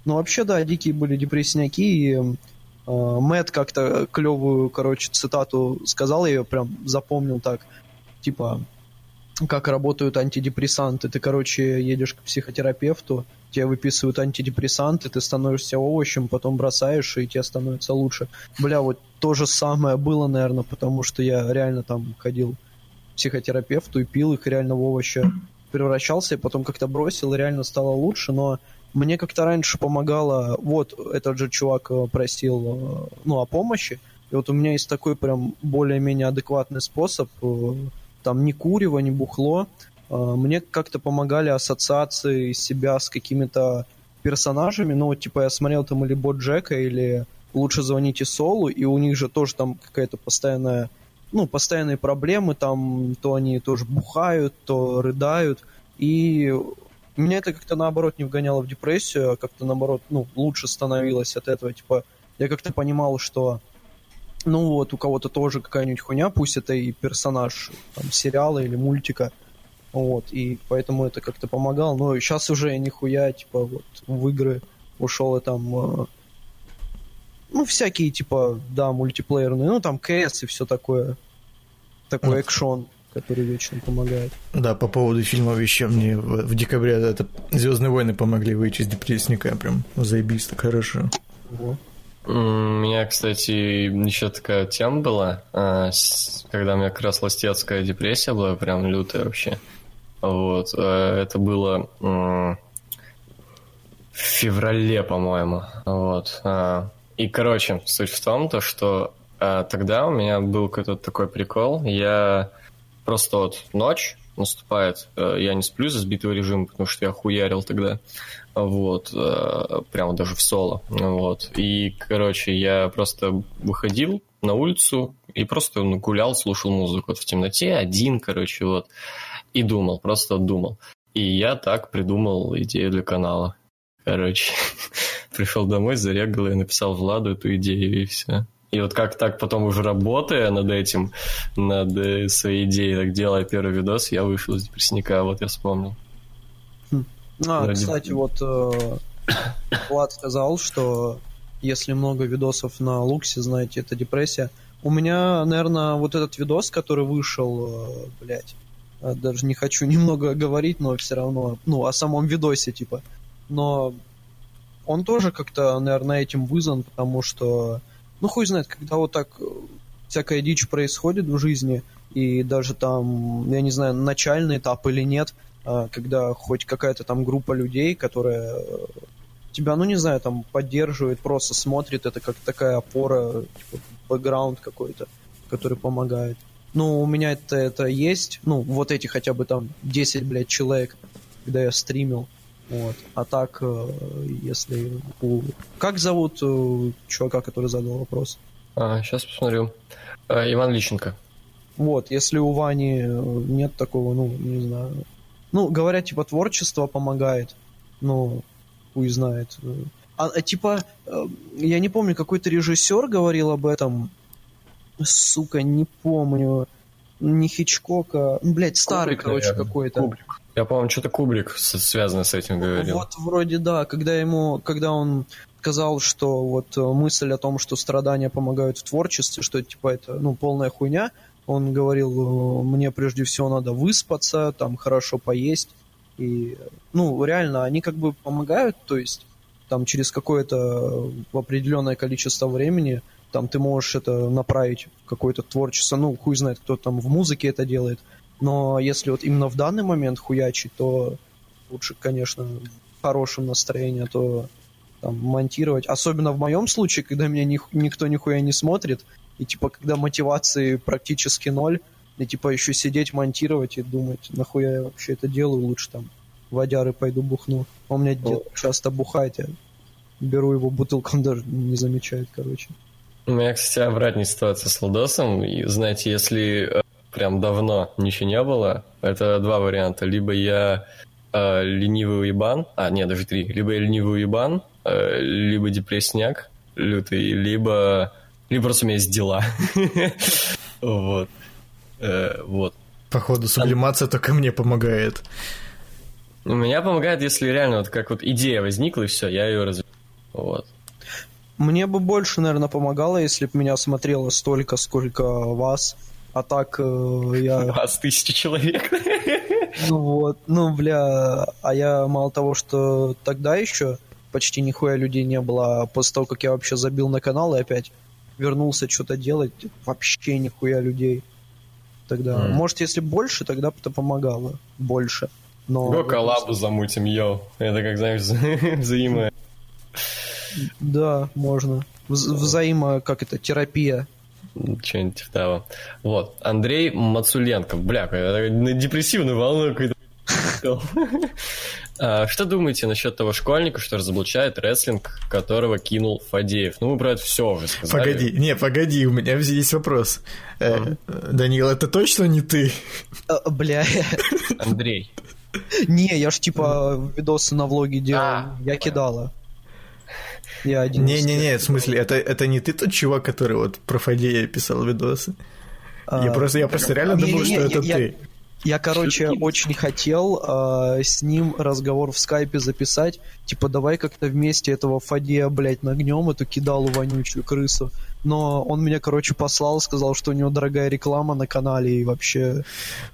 Ну, вообще, да, дикие были депрессняки, и э, Мэтт как-то клевую, короче, цитату сказал, я ее прям запомнил так, типа, как работают антидепрессанты. Ты, короче, едешь к психотерапевту, тебе выписывают антидепрессанты, ты становишься овощем, потом бросаешь, и тебе становится лучше. Бля, вот то же самое было, наверное, потому что я реально там ходил к психотерапевту и пил их реально в овощи превращался, и потом как-то бросил, и реально стало лучше, но мне как-то раньше помогало, вот этот же чувак э, просил, э, ну, о помощи, и вот у меня есть такой прям более-менее адекватный способ, э, там ни курево, ни бухло, мне как-то помогали ассоциации себя с какими-то персонажами, ну, вот, типа, я смотрел там или Бот Джека, или Лучше звоните Солу, и у них же тоже там какая-то постоянная, ну, постоянные проблемы, там, то они тоже бухают, то рыдают, и меня это как-то наоборот не вгоняло в депрессию, а как-то наоборот, ну, лучше становилось от этого, типа, я как-то понимал, что ну вот, у кого-то тоже какая-нибудь хуйня, пусть это и персонаж там, сериала или мультика, вот, и поэтому это как-то помогало, но сейчас уже нихуя, типа, вот, в игры ушел и там, э, ну, всякие, типа, да, мультиплеерные, ну, там, КС и все такое, такой экшон который вечно помогает. Да, по поводу фильмов еще мне в, в декабре это Звездные войны помогли выйти из депрессника, прям заебись, так хорошо. Ого. У меня, кстати, еще такая тема была, а, когда у меня как раз ластецкая депрессия была, прям лютая вообще. Вот, э, это было в феврале, по-моему. Вот. А, и, короче, суть в том, то, что а, тогда у меня был какой-то такой прикол. Я просто вот ночь наступает, э, я не сплю за сбитого режима, потому что я хуярил тогда, вот, э, прямо даже в соло, вот, и, короче, я просто выходил на улицу и просто ну, гулял, слушал музыку вот в темноте, один, короче, вот, и думал, просто думал. И я так придумал идею для канала. Короче, пришел домой, зарегал и написал Владу эту идею, и все. И вот как так потом уже работая над этим, над э, своей идеей, так делая первый видос, я вышел из депрессника, вот я вспомнил. Хм. А, Ради... кстати, вот э, Влад сказал, что если много видосов на Луксе, знаете, это депрессия. У меня, наверное, вот этот видос, который вышел, э, блядь, э, даже не хочу немного говорить, но все равно, ну, о самом видосе, типа. Но он тоже как-то, наверное, этим вызван, потому что ну, хуй знает, когда вот так э, всякая дичь происходит в жизни, и даже там, я не знаю, начальный этап или нет, а, когда хоть какая-то там группа людей, которая э, тебя, ну не знаю, там поддерживает, просто смотрит, это как такая опора, типа бэкграунд какой-то, который помогает. Ну, у меня это, это есть, ну, вот эти хотя бы там 10, блядь, человек, когда я стримил, вот. А так, э, если у... Как зовут э, чувака, который задал вопрос? А, сейчас посмотрю. А, Иван Лищенко. Вот, если у Вани нет такого, ну, не знаю. Ну, говорят, типа, творчество помогает. Ну, хуй знает. А, а типа, я не помню, какой-то режиссер говорил об этом. Сука, не помню. Не Хичкока. Блять, старый, Кубрик, короче, какой-то. Кубрик. Я, по-моему, что-то Кубрик связано с этим говорил. Вот вроде да, когда ему, когда он сказал, что вот э, мысль о том, что страдания помогают в творчестве, что типа это ну полная хуйня, он говорил, э, мне прежде всего надо выспаться, там хорошо поесть и ну реально они как бы помогают, то есть там через какое-то определенное количество времени там ты можешь это направить в какое-то творчество, ну хуй знает, кто там в музыке это делает, но если вот именно в данный момент хуячить, то лучше, конечно, в хорошем настроении, а то там монтировать. Особенно в моем случае, когда меня ни, никто нихуя не смотрит, и типа когда мотивации практически ноль, и типа еще сидеть, монтировать и думать, нахуя я вообще это делаю, лучше там водяры пойду бухну. У меня дед часто бухает, я беру его бутылку, он даже не замечает, короче. У меня, кстати, обратная ситуация с Ладосом. И, знаете, если э, прям давно ничего не было, это два варианта. Либо я э, ленивый уебан, а, нет, даже три. Либо я ленивый уебан, э, либо депрессняк лютый, либо, либо просто у меня есть дела. Вот. Э, вот. Походу, сублимация только мне помогает. У меня помогает, если реально вот как вот идея возникла, и все, я ее развиваю. Вот. Мне бы больше, наверное, помогало, если бы меня смотрело столько, сколько вас. А так э, я... Вас тысячи человек. Ну вот, ну бля, а я мало того, что тогда еще почти нихуя людей не было, а после того, как я вообще забил на канал и опять вернулся что-то делать, вообще нихуя людей. Тогда, mm. может, если больше, тогда бы это помогало. Больше. Но Го коллабу замутим, йоу. Это как, знаешь, взаимо... Да, можно. Вз- взаимо, как это, терапия. Что-нибудь типа того. Вот. Андрей Мацуленко. Бля, какая- на депрессивную волну какой-то. А, Что думаете насчет того школьника, что разоблачает рестлинг, которого кинул Фадеев? Ну, мы про это все уже сказали. Погоди, не, погоди, у меня есть вопрос. Э, Данил, это точно не ты? А, бля. Андрей. Не, я ж типа видосы на влоге делал. А, я кидала. Я один Не-не-не, в смысле, это, это не ты тот чувак, который вот про Фадея писал видосы? а, Я просто, я просто реально думал, не-не-не, что это я- ты. Я, короче, очень хотел а, с ним разговор в скайпе записать. Типа, давай как-то вместе этого Фадея, блядь, нагнем, эту кидалу вонючую крысу. Но он меня, короче, послал, сказал, что у него дорогая реклама на канале, и вообще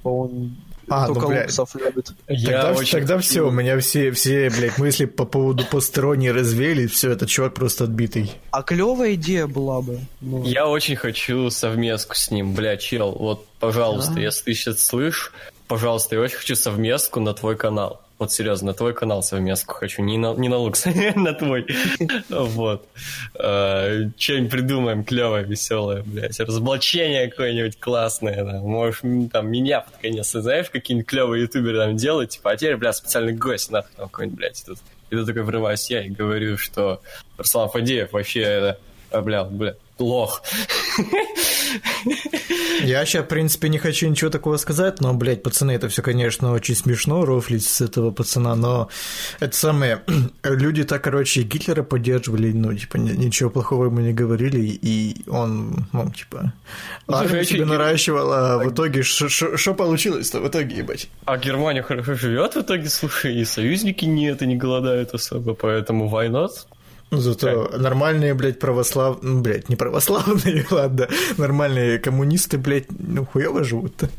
он А, ну, только бля. луксов любит. Я Тогда, очень тогда все, у меня все, все, блядь, мысли по поводу посторонней развели, все, этот чувак просто отбитый. А клевая идея была бы. ну. Я очень хочу совместку с ним, бля, чел. Вот, пожалуйста, Да. если ты сейчас слышишь, пожалуйста, я очень хочу совместку на твой канал. Вот серьезно, на твой канал совместку хочу, не на, не на Лукс, на твой. Вот. Э, Что-нибудь придумаем клевое, веселое, блядь. Разоблачение какое-нибудь классное. Можешь там меня под конец, знаешь, какие-нибудь клевые ютуберы там делать, типа, а теперь, бля, специальный гость, нахуй там какой-нибудь, блядь, тут. И тут такой врываюсь я и говорю, что Руслан Фадеев вообще, а, бля, бля, лох. Я сейчас, в принципе, не хочу ничего такого сказать, но, блядь, пацаны, это все, конечно, очень смешно рофлить с этого пацана, но это самое... Люди так, короче, Гитлера поддерживали, ну, типа, ни- ничего плохого ему не говорили, и он, ну, типа, Ну, армию а себе наращивал, а в итоге, что получилось-то в итоге, ебать? А Германия хорошо живет в итоге, слушай, и союзники нет, и не голодают особо, поэтому why Зато нормальные, блядь, православ... Ну, блядь, не православные, ладно, нормальные коммунисты, блядь, ну, хуёво живут-то.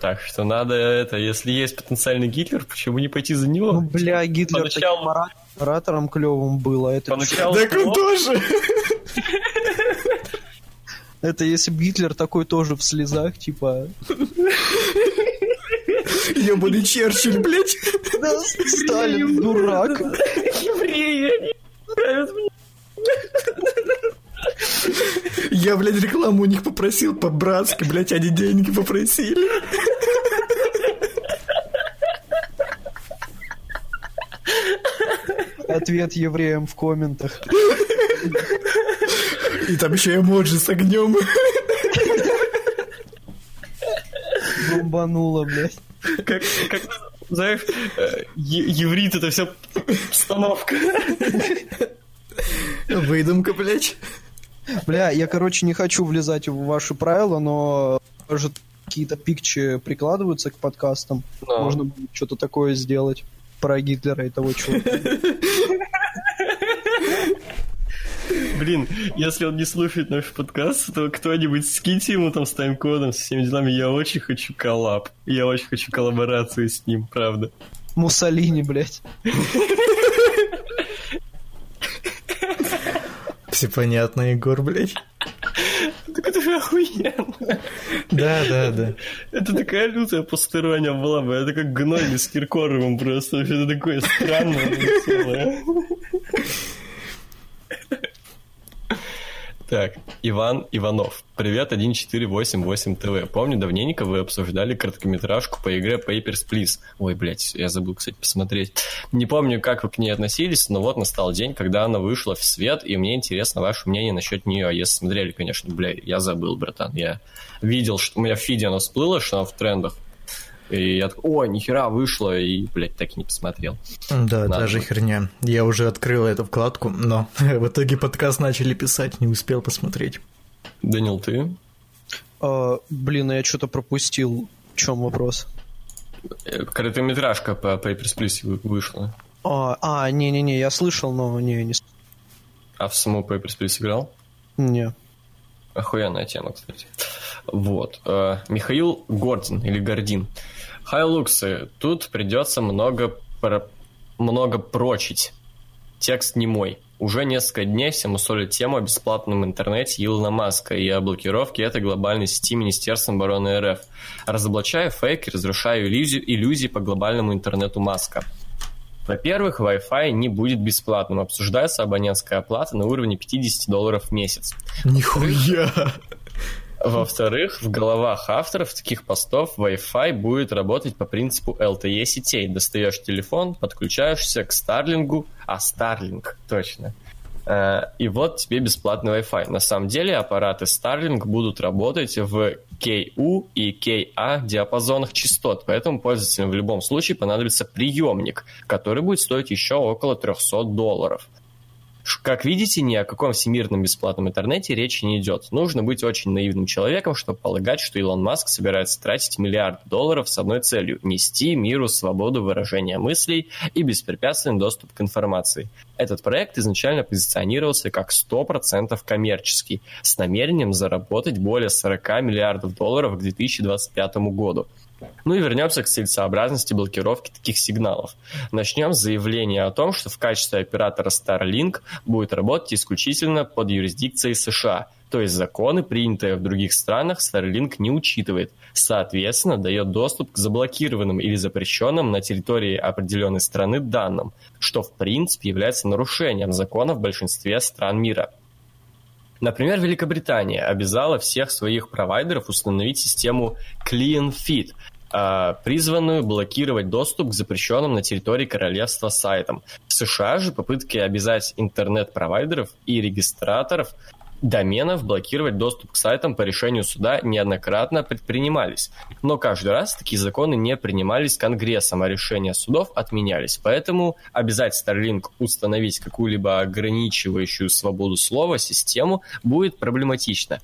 Так что надо это, если есть потенциальный Гитлер, почему не пойти за него? Ну, бля, Гитлер Поначалу- таким ора- оратором клевым был, а это... Поначалу Так он тоже! Это если бы Гитлер такой тоже в слезах, типа... Ёбаный Черчилль, блядь! Да, Сталин, дурак. евреи, они нравятся мне. Я, блядь, рекламу у них попросил по-братски, блядь, они деньги попросили. Ответ евреям в комментах. И там еще эмоджи с огнем. Бомбануло, блядь. Как, как, знаешь, э, еврит это все установка. Выдумка, блядь. Бля, я, короче, не хочу влезать в ваши правила, но может какие-то пикчи прикладываются к подкастам. Да. Можно будет что-то такое сделать про Гитлера и того чувака. Блин, если он не слушает наш подкаст, то кто-нибудь скиньте ему там с тайм-кодом, со всеми делами. Я очень хочу коллаб. Я очень хочу коллаборацию с ним, правда. Муссолини, блядь. Все понятно, Егор, блядь. Так это же охуенно. Да, да, да. Это такая лютая посторонняя была бы. Это как гной с Киркоровым просто. Это такое странное, веселое. Так, Иван Иванов. Привет, 1488 ТВ. Помню, давненько вы обсуждали короткометражку по игре Papers, Please. Ой, блядь, я забыл, кстати, посмотреть. Не помню, как вы к ней относились, но вот настал день, когда она вышла в свет, и мне интересно ваше мнение насчет нее. А Если смотрели, конечно, бля, я забыл, братан. Я видел, что у меня в фиде она всплыла, что она в трендах. И я такой, ой, нихера вышла, и, блядь, так и не посмотрел. Да, Надо та же будет. херня. Я уже открыл эту вкладку, но в итоге подкаст начали писать, не успел посмотреть. Данил, ты? А, блин, а я что-то пропустил. В чем вопрос? Э, Короткометражка по Papers, Please вы- вышла. А, а, не-не-не, я слышал, но не, не... А в саму Papers, Please играл? Не. Охуенная тема, кстати. Вот. Э, Михаил Гордин или Гордин. Хай, Луксы, тут придется много, про- много прочить. Текст не мой. Уже несколько дней все мусолят тему о бесплатном интернете Илона Маска и о блокировке этой глобальной сети Министерством обороны РФ, разоблачая фейк и разрушая иллюзии, иллюзии по глобальному интернету Маска. Во-первых, Wi-Fi не будет бесплатным. Обсуждается абонентская оплата на уровне 50 долларов в месяц. Нихуя! Во-вторых, в головах авторов таких постов Wi-Fi будет работать по принципу LTE сетей. Достаешь телефон, подключаешься к Старлингу, а Starlink, точно. Э, и вот тебе бесплатный Wi-Fi. На самом деле аппараты Starlink будут работать в KU и KA диапазонах частот, поэтому пользователям в любом случае понадобится приемник, который будет стоить еще около 300 долларов. Как видите, ни о каком всемирном бесплатном интернете речи не идет. Нужно быть очень наивным человеком, чтобы полагать, что Илон Маск собирается тратить миллиард долларов с одной целью – нести миру свободу выражения мыслей и беспрепятственный доступ к информации. Этот проект изначально позиционировался как 100% коммерческий, с намерением заработать более 40 миллиардов долларов к 2025 году. Ну и вернемся к целесообразности блокировки таких сигналов. Начнем с заявления о том, что в качестве оператора Starlink будет работать исключительно под юрисдикцией США, то есть законы, принятые в других странах, Starlink не учитывает. Соответственно, дает доступ к заблокированным или запрещенным на территории определенной страны данным, что в принципе является нарушением законов в большинстве стран мира. Например, Великобритания обязала всех своих провайдеров установить систему Clean Feed, а, призванную блокировать доступ к запрещенным на территории королевства сайтам. В США же попытки обязать интернет-провайдеров и регистраторов доменов блокировать доступ к сайтам по решению суда неоднократно предпринимались. Но каждый раз такие законы не принимались Конгрессом, а решения судов отменялись. Поэтому обязать Starlink установить какую-либо ограничивающую свободу слова систему будет проблематично.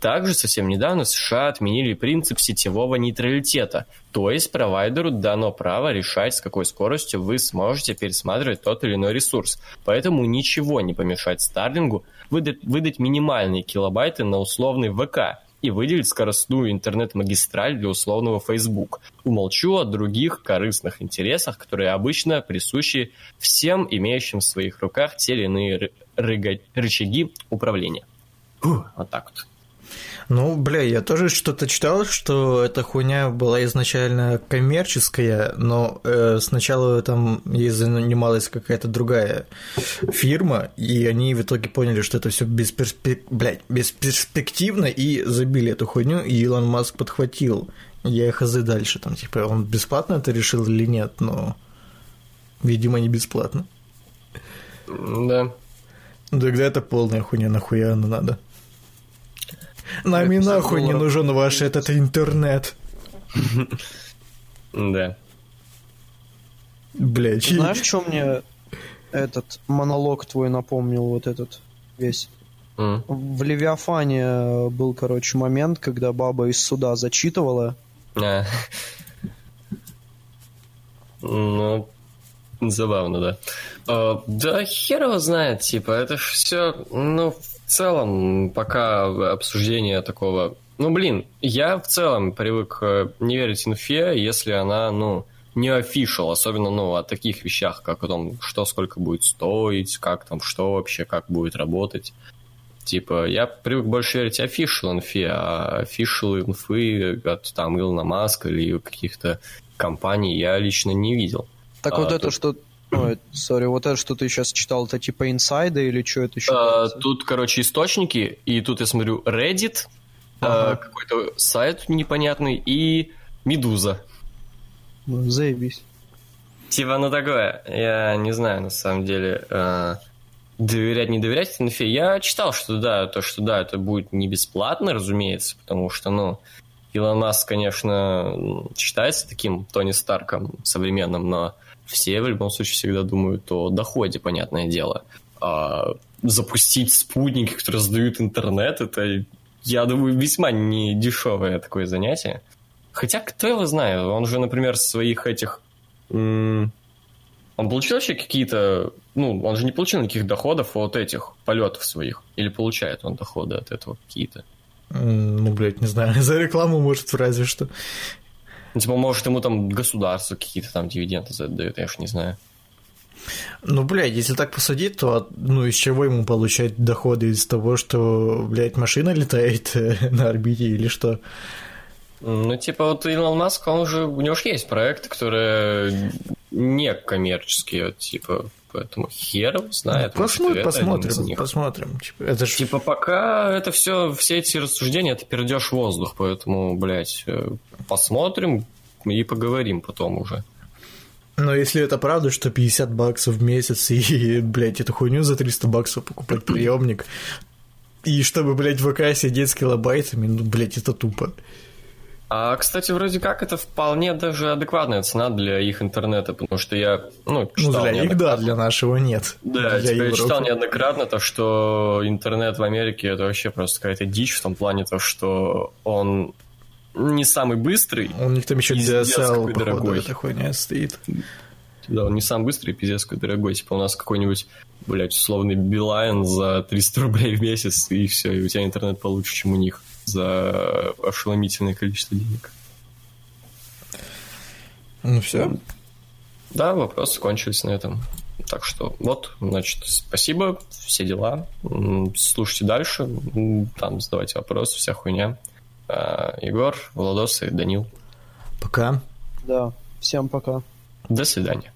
Также совсем недавно США отменили принцип сетевого нейтралитета, то есть провайдеру дано право решать, с какой скоростью вы сможете пересматривать тот или иной ресурс. Поэтому ничего не помешает Старлингу выдать, выдать минимальные килобайты на условный ВК и выделить скоростную интернет-магистраль для условного Facebook. Умолчу о других корыстных интересах, которые обычно присущи всем имеющим в своих руках те или иные рычаги управления. Вот так вот. Ну, бля, я тоже что-то читал, что эта хуйня была изначально коммерческая, но э, сначала там ей занималась какая-то другая фирма, и они в итоге поняли, что это все бесперспек... блядь, бесперспективно, и забили эту хуйню, и Илон Маск подхватил. Я хз дальше, там, типа, он бесплатно это решил или нет, но, видимо, не бесплатно. Да. Тогда это полная хуйня, нахуя она надо. Нам и нахуй не нужен ваш этот интернет. Да. Блять. Знаешь, что мне этот монолог твой напомнил, вот этот весь? В Левиафане был, короче, момент, когда баба из суда зачитывала. А. Ну, забавно, да. А, да хер его знает, типа, это все, ну, в целом, пока обсуждение такого... Ну, блин, я в целом привык э, не верить инфе, если она, ну, не official, особенно, ну, о таких вещах, как о том, что сколько будет стоить, как там, что вообще, как будет работать. Типа, я привык больше верить official инфе, а official инфы от там Илона Маска или каких-то компаний я лично не видел. Так а, вот это, то... что Ой, сори, вот это, что ты сейчас читал, это типа инсайды или что это еще? А, тут, короче, источники, и тут я смотрю Reddit, а, ага. а, какой-то сайт непонятный, и Медуза. Ну, заебись. Типа, ну такое, я не знаю, на самом деле, э, доверять, не доверять инфе. Я читал, что да, то, что да, это будет не бесплатно, разумеется, потому что, ну, Илон Маск, конечно, считается таким Тони Старком современным, но все в любом случае всегда думают о доходе, понятное дело. А запустить спутники, которые сдают интернет, это, я думаю, весьма не дешевое такое занятие. Хотя, кто его знает, он же, например, своих этих... он получил вообще какие-то... Ну, он же не получил никаких доходов от этих полетов своих. Или получает он доходы от этого какие-то? Ну, блядь, не знаю. За рекламу, может, разве что. Ну, типа, может, ему там государство какие-то там дивиденды задает, я уж не знаю. Ну, блядь, если так посудить, то ну из чего ему получать доходы? Из того, что, блядь, машина летает на орбите или что? Ну, типа, вот Илон Маск, он уже, у него же есть проекты, которые не коммерческие, типа, поэтому хер его знает. Ну, может, посмотрим, посмотрим, посмотрим. Типа, это ж... Типа, пока это все, все эти рассуждения, это перейдешь в воздух, поэтому, блядь, э, посмотрим и поговорим потом уже. Но если это правда, что 50 баксов в месяц и, блядь, эту хуйню за 300 баксов покупать приемник, и чтобы, блядь, в ВК сидеть с килобайтами, ну, блядь, это тупо. А, кстати, вроде как это вполне даже адекватная цена для их интернета, потому что я, ну, Ну, читал для них, да, для нашего нет. Да, для типа, я читал неоднократно то, что интернет в Америке это вообще просто какая-то дичь в том плане, то, что он не самый быстрый, У них там еще DSL, дорогой. эта хуйня стоит. да, он не самый быстрый, пиздец какой дорогой. Типа у нас какой-нибудь, блядь, условный Билайн за 300 рублей в месяц, и все, и у тебя интернет получше, чем у них за ошеломительное количество денег. Ну, все. Да, вопросы кончились на этом. Так что вот, значит, спасибо, все дела. Слушайте дальше, там задавайте вопросы, вся хуйня. А, Егор, Владос и Данил. Пока. Да, всем пока. До свидания.